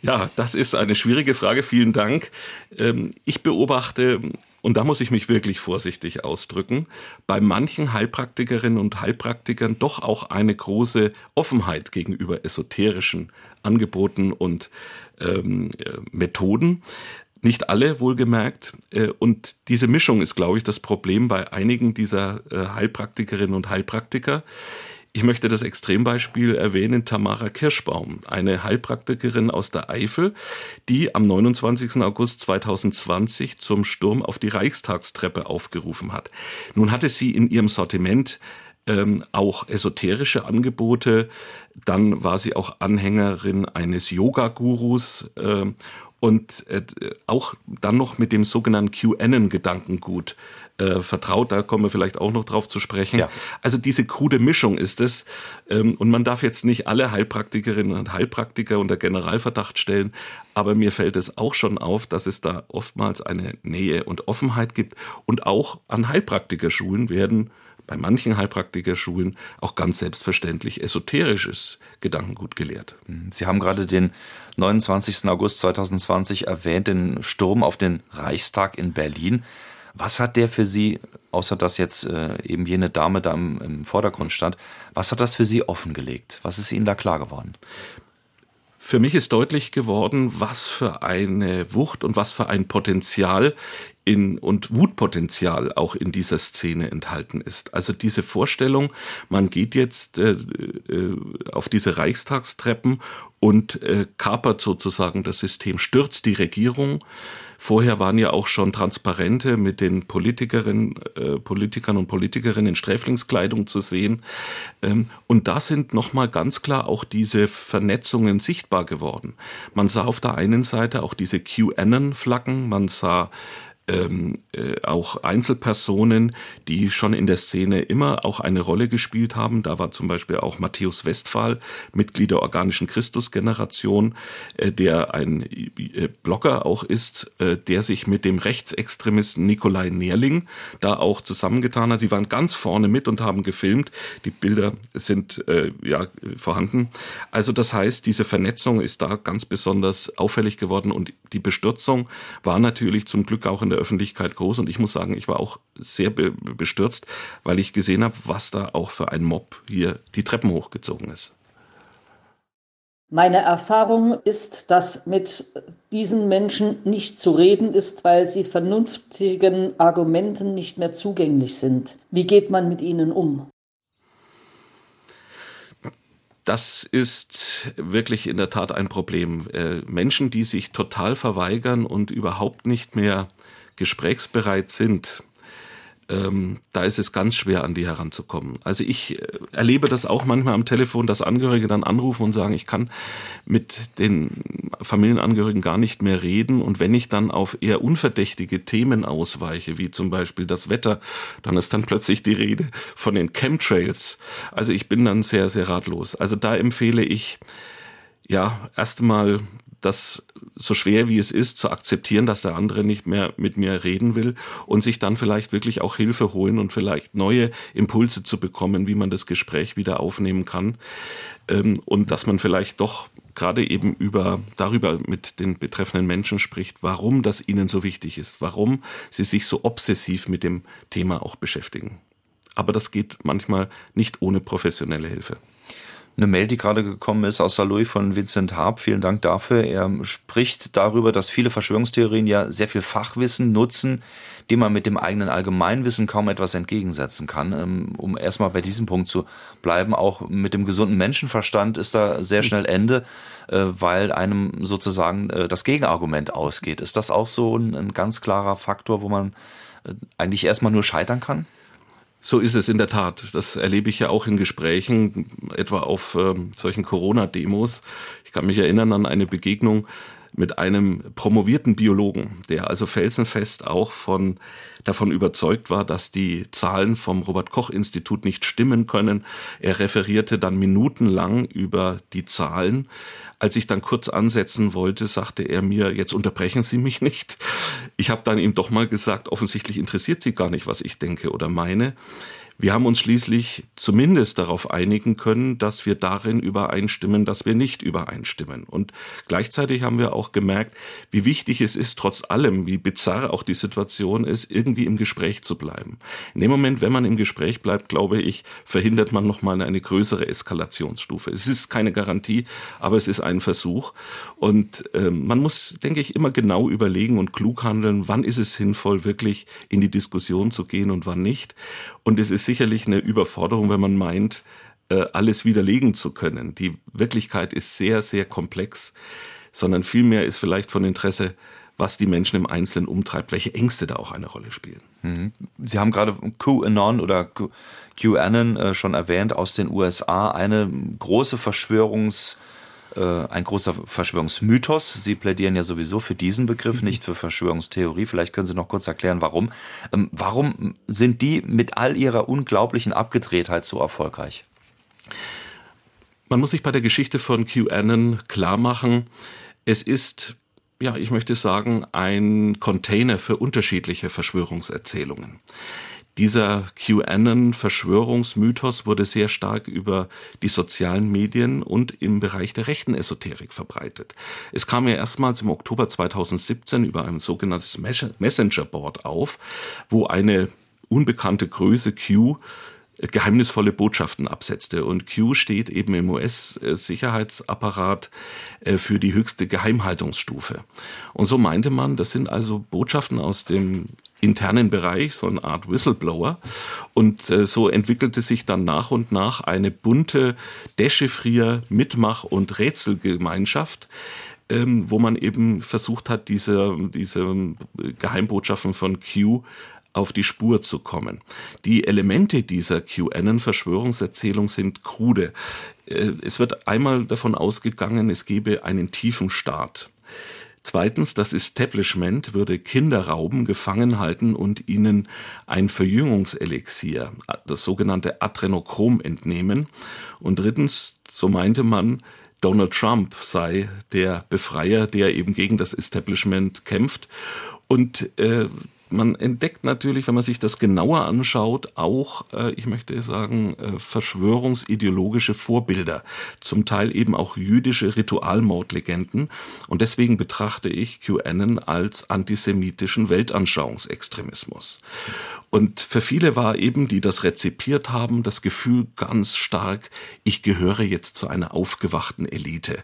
Ja, das ist eine schwierige Frage. Vielen Dank. Ähm, ich beobachte, und da muss ich mich wirklich vorsichtig ausdrücken, bei manchen Heilpraktikerinnen und Heilpraktikern doch auch eine große Offenheit gegenüber esoterischen Angeboten und ähm, äh, Methoden. Nicht alle, wohlgemerkt. Äh, und diese Mischung ist, glaube ich, das Problem bei einigen dieser äh, Heilpraktikerinnen und Heilpraktiker. Ich möchte das Extrembeispiel erwähnen, Tamara Kirschbaum, eine Heilpraktikerin aus der Eifel, die am 29. August 2020 zum Sturm auf die Reichstagstreppe aufgerufen hat. Nun hatte sie in ihrem Sortiment ähm, auch esoterische Angebote. Dann war sie auch Anhängerin eines Yoga-Gurus äh, und äh, auch dann noch mit dem sogenannten QAnon-Gedankengut äh, vertraut. Da kommen wir vielleicht auch noch drauf zu sprechen. Ja. Also diese krude Mischung ist es. Ähm, und man darf jetzt nicht alle Heilpraktikerinnen und Heilpraktiker unter Generalverdacht stellen. Aber mir fällt es auch schon auf, dass es da oftmals eine Nähe und Offenheit gibt. Und auch an Heilpraktikerschulen werden bei manchen Heilpraktikerschulen auch ganz selbstverständlich esoterisches Gedankengut gelehrt. Sie haben gerade den 29. August 2020 erwähnt, den Sturm auf den Reichstag in Berlin. Was hat der für Sie, außer dass jetzt äh, eben jene Dame da im Vordergrund stand, was hat das für Sie offengelegt? Was ist Ihnen da klar geworden? Für mich ist deutlich geworden, was für eine Wucht und was für ein Potenzial in, und Wutpotenzial auch in dieser Szene enthalten ist. Also diese Vorstellung, man geht jetzt äh, äh, auf diese Reichstagstreppen und äh, kapert sozusagen das System, stürzt die Regierung. Vorher waren ja auch schon Transparente mit den Politikerinnen, äh, Politikern und Politikerinnen in Sträflingskleidung zu sehen. Ähm, und da sind nochmal ganz klar auch diese Vernetzungen sichtbar geworden. Man sah auf der einen Seite auch diese QAnon-Flaggen, man sah ähm, äh, auch Einzelpersonen, die schon in der Szene immer auch eine Rolle gespielt haben. Da war zum Beispiel auch Matthäus Westphal, Mitglied der organischen Christusgeneration, äh, der ein äh, Blogger auch ist, äh, der sich mit dem Rechtsextremisten Nikolai Nerling da auch zusammengetan hat. Sie waren ganz vorne mit und haben gefilmt. Die Bilder sind äh, ja vorhanden. Also das heißt, diese Vernetzung ist da ganz besonders auffällig geworden und die Bestürzung war natürlich zum Glück auch in der der Öffentlichkeit groß und ich muss sagen, ich war auch sehr be bestürzt, weil ich gesehen habe, was da auch für ein Mob hier die Treppen hochgezogen ist. Meine Erfahrung ist, dass mit diesen Menschen nicht zu reden ist, weil sie vernünftigen Argumenten nicht mehr zugänglich sind. Wie geht man mit ihnen um? Das ist wirklich in der Tat ein Problem. Äh, Menschen, die sich total verweigern und überhaupt nicht mehr gesprächsbereit sind, ähm, da ist es ganz schwer, an die heranzukommen. Also ich äh, erlebe das auch manchmal am Telefon, dass Angehörige dann anrufen und sagen, ich kann mit den Familienangehörigen gar nicht mehr reden. Und wenn ich dann auf eher unverdächtige Themen ausweiche, wie zum Beispiel das Wetter, dann ist dann plötzlich die Rede von den Chemtrails. Also ich bin dann sehr, sehr ratlos. Also da empfehle ich, ja, erstmal das so schwer wie es ist, zu akzeptieren, dass der andere nicht mehr mit mir reden will und sich dann vielleicht wirklich auch Hilfe holen und vielleicht neue Impulse zu bekommen, wie man das Gespräch wieder aufnehmen kann. Ähm, und dass man vielleicht doch gerade eben über, darüber mit den betreffenden Menschen spricht, warum das ihnen so wichtig ist, warum sie sich so obsessiv mit dem Thema auch beschäftigen. Aber das geht manchmal nicht ohne professionelle Hilfe eine Mail, die gerade gekommen ist aus Saarlouis von Vincent Harp. Vielen Dank dafür. Er spricht darüber, dass viele Verschwörungstheorien ja sehr viel Fachwissen nutzen, dem man mit dem eigenen Allgemeinwissen kaum etwas entgegensetzen kann. Ähm, um erstmal bei diesem Punkt zu bleiben, auch mit dem gesunden Menschenverstand ist da sehr schnell Ende, äh, weil einem sozusagen äh, das Gegenargument ausgeht. Ist das auch so ein, ein ganz klarer Faktor, wo man äh, eigentlich erstmal nur scheitern kann? So ist es in der Tat. Das erlebe ich ja auch in Gesprächen, etwa auf äh, solchen Corona-Demos. Ich kann mich erinnern an eine Begegnung mit einem promovierten Biologen, der also felsenfest auch von davon überzeugt war, dass die Zahlen vom Robert Koch Institut nicht stimmen können. Er referierte dann minutenlang über die Zahlen. Als ich dann kurz ansetzen wollte, sagte er mir, jetzt unterbrechen Sie mich nicht. Ich habe dann ihm doch mal gesagt, offensichtlich interessiert Sie gar nicht, was ich denke oder meine. Wir haben uns schließlich zumindest darauf einigen können, dass wir darin übereinstimmen, dass wir nicht übereinstimmen. Und gleichzeitig haben wir auch gemerkt, wie wichtig es ist, trotz allem, wie bizarr auch die Situation ist, irgendwie im Gespräch zu bleiben. In dem Moment, wenn man im Gespräch bleibt, glaube ich, verhindert man nochmal eine größere Eskalationsstufe. Es ist keine Garantie, aber es ist ein Versuch. Und äh, man muss, denke ich, immer genau überlegen und klug handeln, wann ist es sinnvoll, wirklich in die Diskussion zu gehen und wann nicht. Und es ist sicherlich eine Überforderung, wenn man meint, äh, alles widerlegen zu können. Die Wirklichkeit ist sehr, sehr komplex, sondern vielmehr ist vielleicht von Interesse, was die Menschen im Einzelnen umtreibt, welche Ängste da auch eine Rolle spielen. Mhm. Sie haben gerade QAnon oder QAnon äh, schon erwähnt aus den USA, eine große Verschwörungs- ein großer Verschwörungsmythos. Sie plädieren ja sowieso für diesen Begriff, nicht für Verschwörungstheorie. Vielleicht können Sie noch kurz erklären, warum. Ähm, warum sind die mit all ihrer unglaublichen Abgedrehtheit so erfolgreich? Man muss sich bei der Geschichte von QAnon klar machen, es ist ja, ich möchte sagen, ein Container für unterschiedliche Verschwörungserzählungen. Dieser QAnon-Verschwörungsmythos wurde sehr stark über die sozialen Medien und im Bereich der rechten Esoterik verbreitet. Es kam ja erstmals im Oktober 2017 über ein sogenanntes Messenger-Board auf, wo eine unbekannte Größe Q geheimnisvolle Botschaften absetzte. Und Q steht eben im US-Sicherheitsapparat äh, für die höchste Geheimhaltungsstufe. Und so meinte man, das sind also Botschaften aus dem internen Bereich, so eine Art Whistleblower. Und äh, so entwickelte sich dann nach und nach eine bunte Dechiffrier-, Mitmach- und Rätselgemeinschaft, ähm, wo man eben versucht hat, diese, diese Geheimbotschaften von Q auf die Spur zu kommen. Die Elemente dieser QAnon-Verschwörungserzählung sind krude. Äh, es wird einmal davon ausgegangen, es gebe einen tiefen Staat. Zweitens, das Establishment würde Kinder rauben, gefangen halten und ihnen ein Verjüngungselixier, das sogenannte Adrenochrom, entnehmen. Und drittens, so meinte man, Donald Trump sei der Befreier, der eben gegen das Establishment kämpft. Und äh, man entdeckt natürlich, wenn man sich das genauer anschaut, auch, äh, ich möchte sagen, äh, verschwörungsideologische Vorbilder, zum Teil eben auch jüdische Ritualmordlegenden. Und deswegen betrachte ich QAnon als antisemitischen Weltanschauungsextremismus. Und für viele war eben, die das rezipiert haben, das Gefühl ganz stark, ich gehöre jetzt zu einer aufgewachten Elite.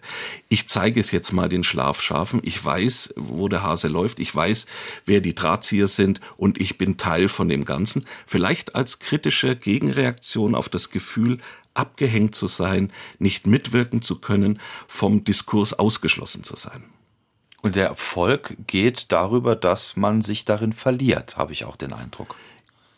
Ich zeige es jetzt mal den Schlafschafen. Ich weiß, wo der Hase läuft. Ich weiß, wer die Drahtzieher sind und ich bin Teil von dem Ganzen. Vielleicht als kritische Gegenreaktion auf das Gefühl, abgehängt zu sein, nicht mitwirken zu können, vom Diskurs ausgeschlossen zu sein. Und der Erfolg geht darüber, dass man sich darin verliert, habe ich auch den Eindruck.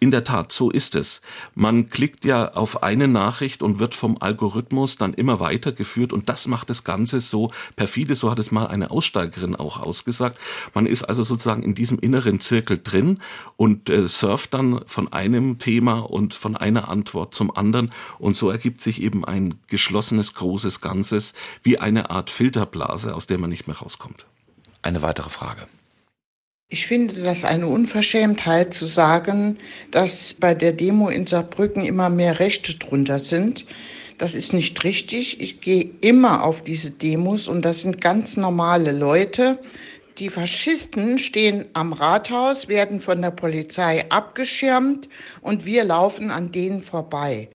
In der Tat, so ist es. Man klickt ja auf eine Nachricht und wird vom Algorithmus dann immer weitergeführt und das macht das Ganze so perfide, so hat es mal eine Aussteigerin auch ausgesagt. Man ist also sozusagen in diesem inneren Zirkel drin und äh, surft dann von einem Thema und von einer Antwort zum anderen und so ergibt sich eben ein geschlossenes, großes Ganzes wie eine Art Filterblase, aus der man nicht mehr rauskommt. Eine weitere Frage. Ich finde das eine Unverschämtheit zu sagen, dass bei der Demo in Saarbrücken immer mehr Rechte drunter sind. Das ist nicht richtig. Ich gehe immer auf diese Demos und das sind ganz normale Leute. Die Faschisten stehen am Rathaus, werden von der Polizei abgeschirmt und wir laufen an denen vorbei.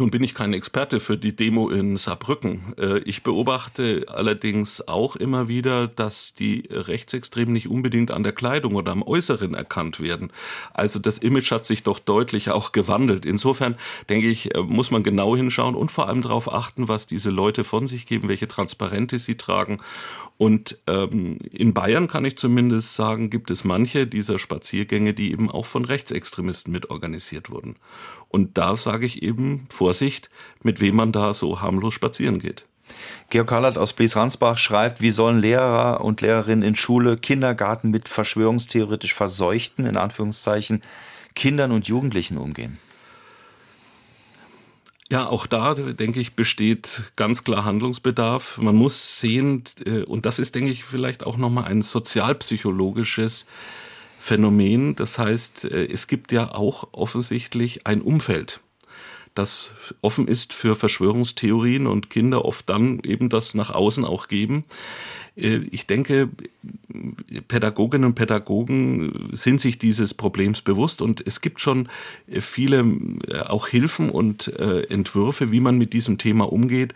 Nun bin ich kein Experte für die Demo in Saarbrücken. Äh, ich beobachte allerdings auch immer wieder, dass die Rechtsextremen nicht unbedingt an der Kleidung oder am Äußeren erkannt werden. Also das Image hat sich doch deutlich auch gewandelt. Insofern denke ich, äh, muss man genau hinschauen und vor allem darauf achten, was diese Leute von sich geben, welche Transparente sie tragen. Und ähm, in Bayern kann ich zumindest sagen, gibt es manche dieser Spaziergänge, die eben auch von Rechtsextremisten mitorganisiert wurden. Und da sage ich eben Vorsicht, mit wem man da so harmlos spazieren geht. Georg Karlert aus Blies-Ransbach schreibt, wie sollen Lehrer und Lehrerinnen in Schule, Kindergarten mit verschwörungstheoretisch verseuchten, in Anführungszeichen, Kindern und Jugendlichen umgehen? Ja, auch da, denke ich, besteht ganz klar Handlungsbedarf. Man muss sehen, äh, und das ist, denke ich, vielleicht auch nochmal ein sozialpsychologisches Phänomen. Das heißt, äh, es gibt ja auch offensichtlich ein Umfeld, das offen ist für Verschwörungstheorien und Kinder oft dann eben das nach außen auch geben. Äh, ich denke, Pädagoginnen und Pädagogen sind sich dieses Problems bewusst und es gibt schon viele äh, auch Hilfen und Entwürfe, wie man mit diesem Thema umgeht.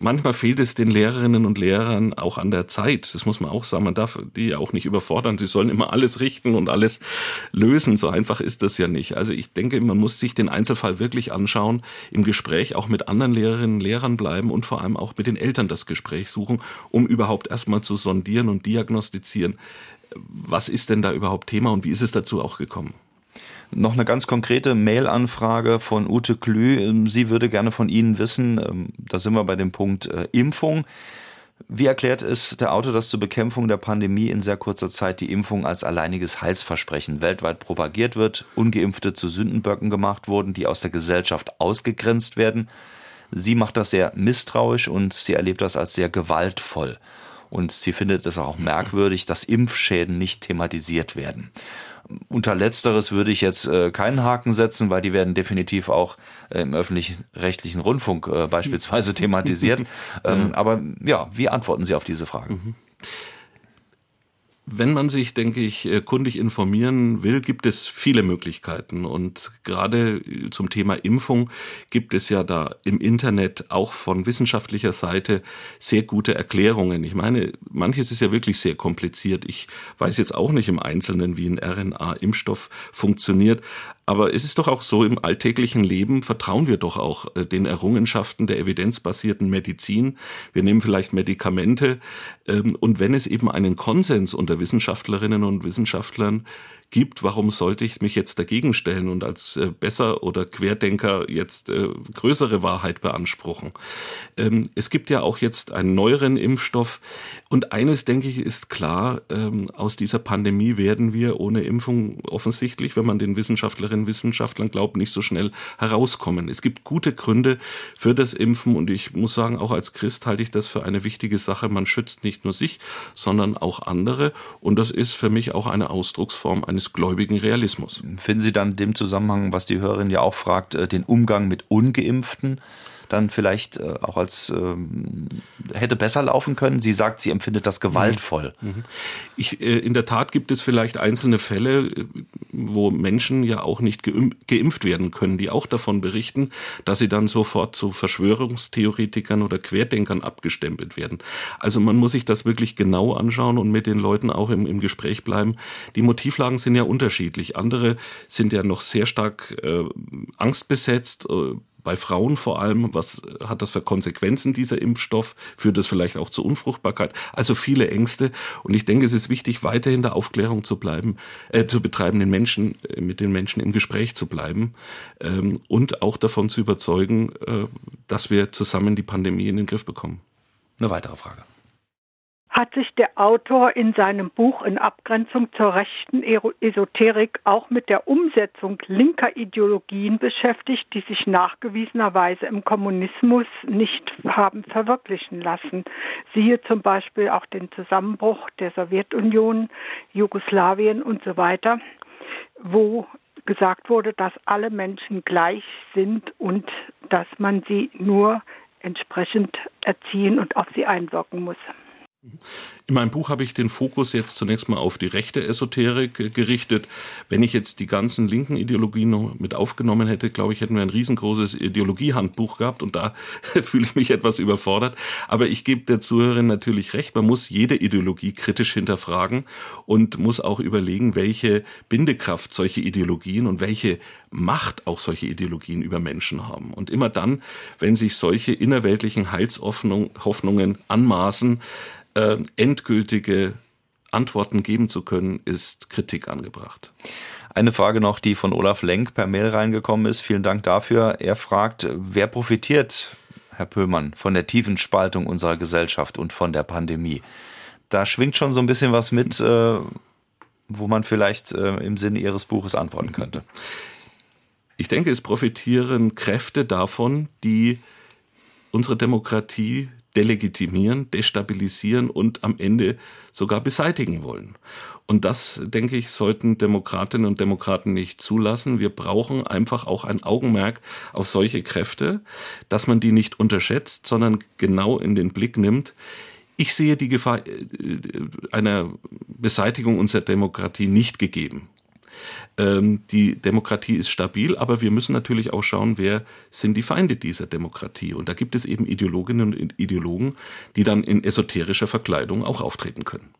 Manchmal fehlt es den Lehrerinnen und Lehrern auch an der Zeit. Das muss man auch sagen. Man darf die auch nicht überfordern. Sie sollen immer alles richten und alles lösen. So einfach ist das ja nicht. Also ich denke, man muss sich den Einzelfall wirklich anschauen, im Gespräch auch mit anderen Lehrerinnen und Lehrern bleiben und vor allem auch mit den Eltern das Gespräch suchen, um überhaupt erstmal zu sondieren und diagnostizieren, was ist denn da überhaupt Thema und wie ist es dazu auch gekommen? Noch eine ganz konkrete Mail-Anfrage von Ute Klü. Ähm, sie würde gerne von Ihnen wissen, ähm, da sind wir bei dem Punkt äh, Impfung. Wie erklärt es der Autor, dass zur Bekämpfung der Pandemie in sehr kurzer Zeit die Impfung als alleiniges Heilsversprechen weltweit propagiert wird, ungeimpfte zu Sündenböcken gemacht wurden, die aus der Gesellschaft ausgegrenzt werden? Sie macht das sehr misstrauisch und sie erlebt das als sehr gewaltvoll. Und sie findet es auch merkwürdig, dass Impfschäden nicht thematisiert werden. Unter letzteres würde ich jetzt äh, keinen Haken setzen, weil die werden definitiv auch äh, im öffentlichen rechtlichen Rundfunk äh, beispielsweise thematisiert. ähm, aber ja, wie antworten Sie auf diese Frage? Mhm. Wenn man sich, denke ich, äh, kundig informieren will, gibt es viele Möglichkeiten. Und gerade äh, zum Thema Impfung gibt es ja da im Internet auch von wissenschaftlicher Seite sehr gute Erklärungen. Ich meine, manches ist ja wirklich sehr kompliziert. Ich weiß jetzt auch nicht im Einzelnen, wie ein RNA-Impfstoff funktioniert. Aber es ist doch auch so, im alltäglichen Leben vertrauen wir doch auch äh, den Errungenschaften der evidenzbasierten Medizin. Wir nehmen vielleicht Medikamente. Ähm, und wenn es eben einen Konsens unter Wissenschaftlerinnen und Wissenschaftlern gibt, warum sollte ich mich jetzt dagegen stellen und als äh, besser oder Querdenker jetzt äh, größere Wahrheit beanspruchen? Ähm, es gibt ja auch jetzt einen neueren Impfstoff und eines, denke ich, ist klar, ähm, aus dieser Pandemie werden wir ohne Impfung offensichtlich, wenn man den Wissenschaftlerinnen und Wissenschaftlern glaubt, nicht so schnell herauskommen. Es gibt gute Gründe für das Impfen und ich muss sagen, auch als Christ halte ich das für eine wichtige Sache. Man schützt nicht nur sich, sondern auch andere und das ist für mich auch eine Ausdrucksform eines eines gläubigen Realismus. Finden Sie dann in dem Zusammenhang, was die Hörerin ja auch fragt, äh, den Umgang mit Ungeimpften dann vielleicht äh, auch als ähm, hätte besser laufen können. Sie sagt, sie empfindet das gewaltvoll. Mhm. Mhm. Ich, äh, in der Tat gibt es vielleicht einzelne Fälle, äh, wo Menschen ja auch nicht geimpft werden können, die auch davon berichten, dass sie dann sofort zu Verschwörungstheoretikern oder Querdenkern abgestempelt werden. Also man muss sich das wirklich genau anschauen und mit den Leuten auch im, im Gespräch bleiben. Die Motivlagen sind ja unterschiedlich. Andere sind ja noch sehr stark äh, angstbesetzt, äh, bei Frauen vor allem, was hat das für Konsequenzen, dieser Impfstoff? Führt das vielleicht auch zur Unfruchtbarkeit? Also viele Ängste. Und ich denke, es ist wichtig, weiterhin der Aufklärung zu bleiben, äh, zu betreiben, den Menschen, äh, mit den Menschen im Gespräch zu bleiben ähm, und auch davon zu überzeugen, äh, dass wir zusammen die Pandemie in den Griff bekommen. Eine weitere Frage hat sich der Autor in seinem Buch in Abgrenzung zur rechten Esoterik auch mit der Umsetzung linker Ideologien beschäftigt, die sich nachgewiesenerweise im Kommunismus nicht haben verwirklichen lassen. Siehe zum Beispiel auch den Zusammenbruch der Sowjetunion, Jugoslawien und so weiter, wo gesagt wurde, dass alle Menschen gleich sind und dass man sie nur entsprechend erziehen und auf sie einwirken muss. In meinem Buch habe ich den Fokus jetzt zunächst mal auf die rechte Esoterik gerichtet. Wenn ich jetzt die ganzen linken Ideologien noch mit aufgenommen hätte, glaube ich, hätten wir ein riesengroßes Ideologiehandbuch gehabt und da fühle ich mich etwas überfordert. Aber ich gebe der Zuhörerin natürlich recht, man muss jede Ideologie kritisch hinterfragen und muss auch überlegen, welche Bindekraft solche Ideologien und welche Macht auch solche Ideologien über Menschen haben. Und immer dann, wenn sich solche innerweltlichen Heilshoffnungen anmaßen, äh, endgültige Antworten geben zu können, ist Kritik angebracht. Eine Frage noch, die von Olaf Lenk per Mail reingekommen ist. Vielen Dank dafür. Er fragt, wer profitiert, Herr Pöhlmann, von der tiefen Spaltung unserer Gesellschaft und von der Pandemie? Da schwingt schon so ein bisschen was mit, äh, wo man vielleicht äh, im Sinne Ihres Buches antworten könnte. Ich denke, es profitieren Kräfte davon, die unsere Demokratie delegitimieren, destabilisieren und am Ende sogar beseitigen wollen. Und das, denke ich, sollten Demokratinnen und Demokraten nicht zulassen. Wir brauchen einfach auch ein Augenmerk auf solche Kräfte, dass man die nicht unterschätzt, sondern genau in den Blick nimmt. Ich sehe die Gefahr äh, einer Beseitigung unserer Demokratie nicht gegeben. Ähm, die Demokratie ist stabil, aber wir müssen natürlich auch schauen, wer sind die Feinde dieser Demokratie. Und da gibt es eben Ideologinnen und Ideologen, die dann in esoterischer Verkleidung auch auftreten können.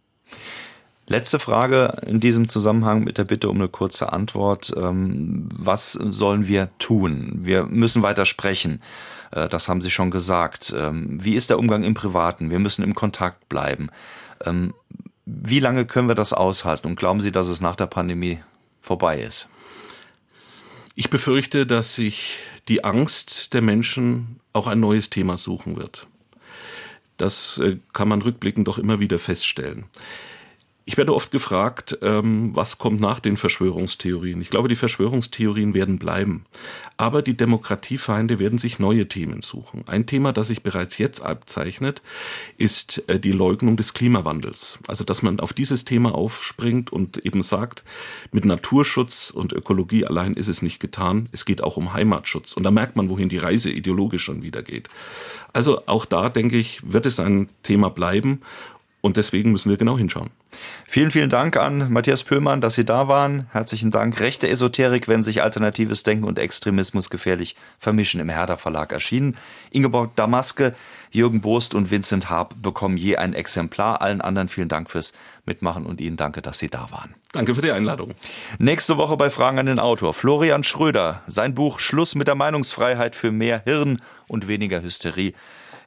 Letzte Frage in diesem Zusammenhang mit der Bitte um eine kurze Antwort. Ähm, was sollen wir tun? Wir müssen weiter sprechen. Äh, das haben Sie schon gesagt. Ähm, wie ist der Umgang im Privaten? Wir müssen im Kontakt bleiben. Ähm, wie lange können wir das aushalten? Und glauben Sie, dass es nach der Pandemie vorbei ist? Ich befürchte, dass sich die Angst der Menschen auch ein neues Thema suchen wird. Das äh, kann man rückblickend doch immer wieder feststellen. Ich werde oft gefragt, ähm, was kommt nach den Verschwörungstheorien. Ich glaube, die Verschwörungstheorien werden bleiben. Aber die Demokratiefeinde werden sich neue Themen suchen. Ein Thema, das sich bereits jetzt abzeichnet, ist äh, die Leugnung des Klimawandels. Also, dass man auf dieses Thema aufspringt und eben sagt, mit Naturschutz und Ökologie allein ist es nicht getan. Es geht auch um Heimatschutz. Und da merkt man, wohin die Reise ideologisch schon wieder geht. Also auch da, denke ich, wird es ein Thema bleiben. Und deswegen müssen wir genau hinschauen. Vielen, vielen Dank an Matthias Pöhlmann, dass Sie da waren. Herzlichen Dank. Rechte Esoterik, wenn sich alternatives Denken und Extremismus gefährlich vermischen, im Herder Verlag erschienen. Ingeborg Damaske, Jürgen Bost und Vincent Haab bekommen je ein Exemplar. Allen anderen vielen Dank fürs Mitmachen und Ihnen danke, dass Sie da waren. Danke für die Einladung. Nächste Woche bei Fragen an den Autor. Florian Schröder. Sein Buch Schluss mit der Meinungsfreiheit für mehr Hirn und weniger Hysterie.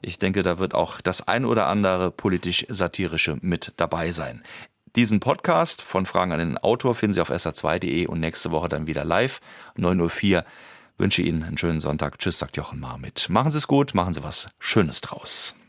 Ich denke, da wird auch das ein oder andere politisch-satirische mit dabei sein. Diesen Podcast von Fragen an den Autor finden Sie auf sr2.de und nächste Woche dann wieder live, 9.04 Uhr. Wünsche Ihnen einen schönen Sonntag. Tschüss, sagt Jochen Marmit. Machen Sie es gut, machen Sie was Schönes draus.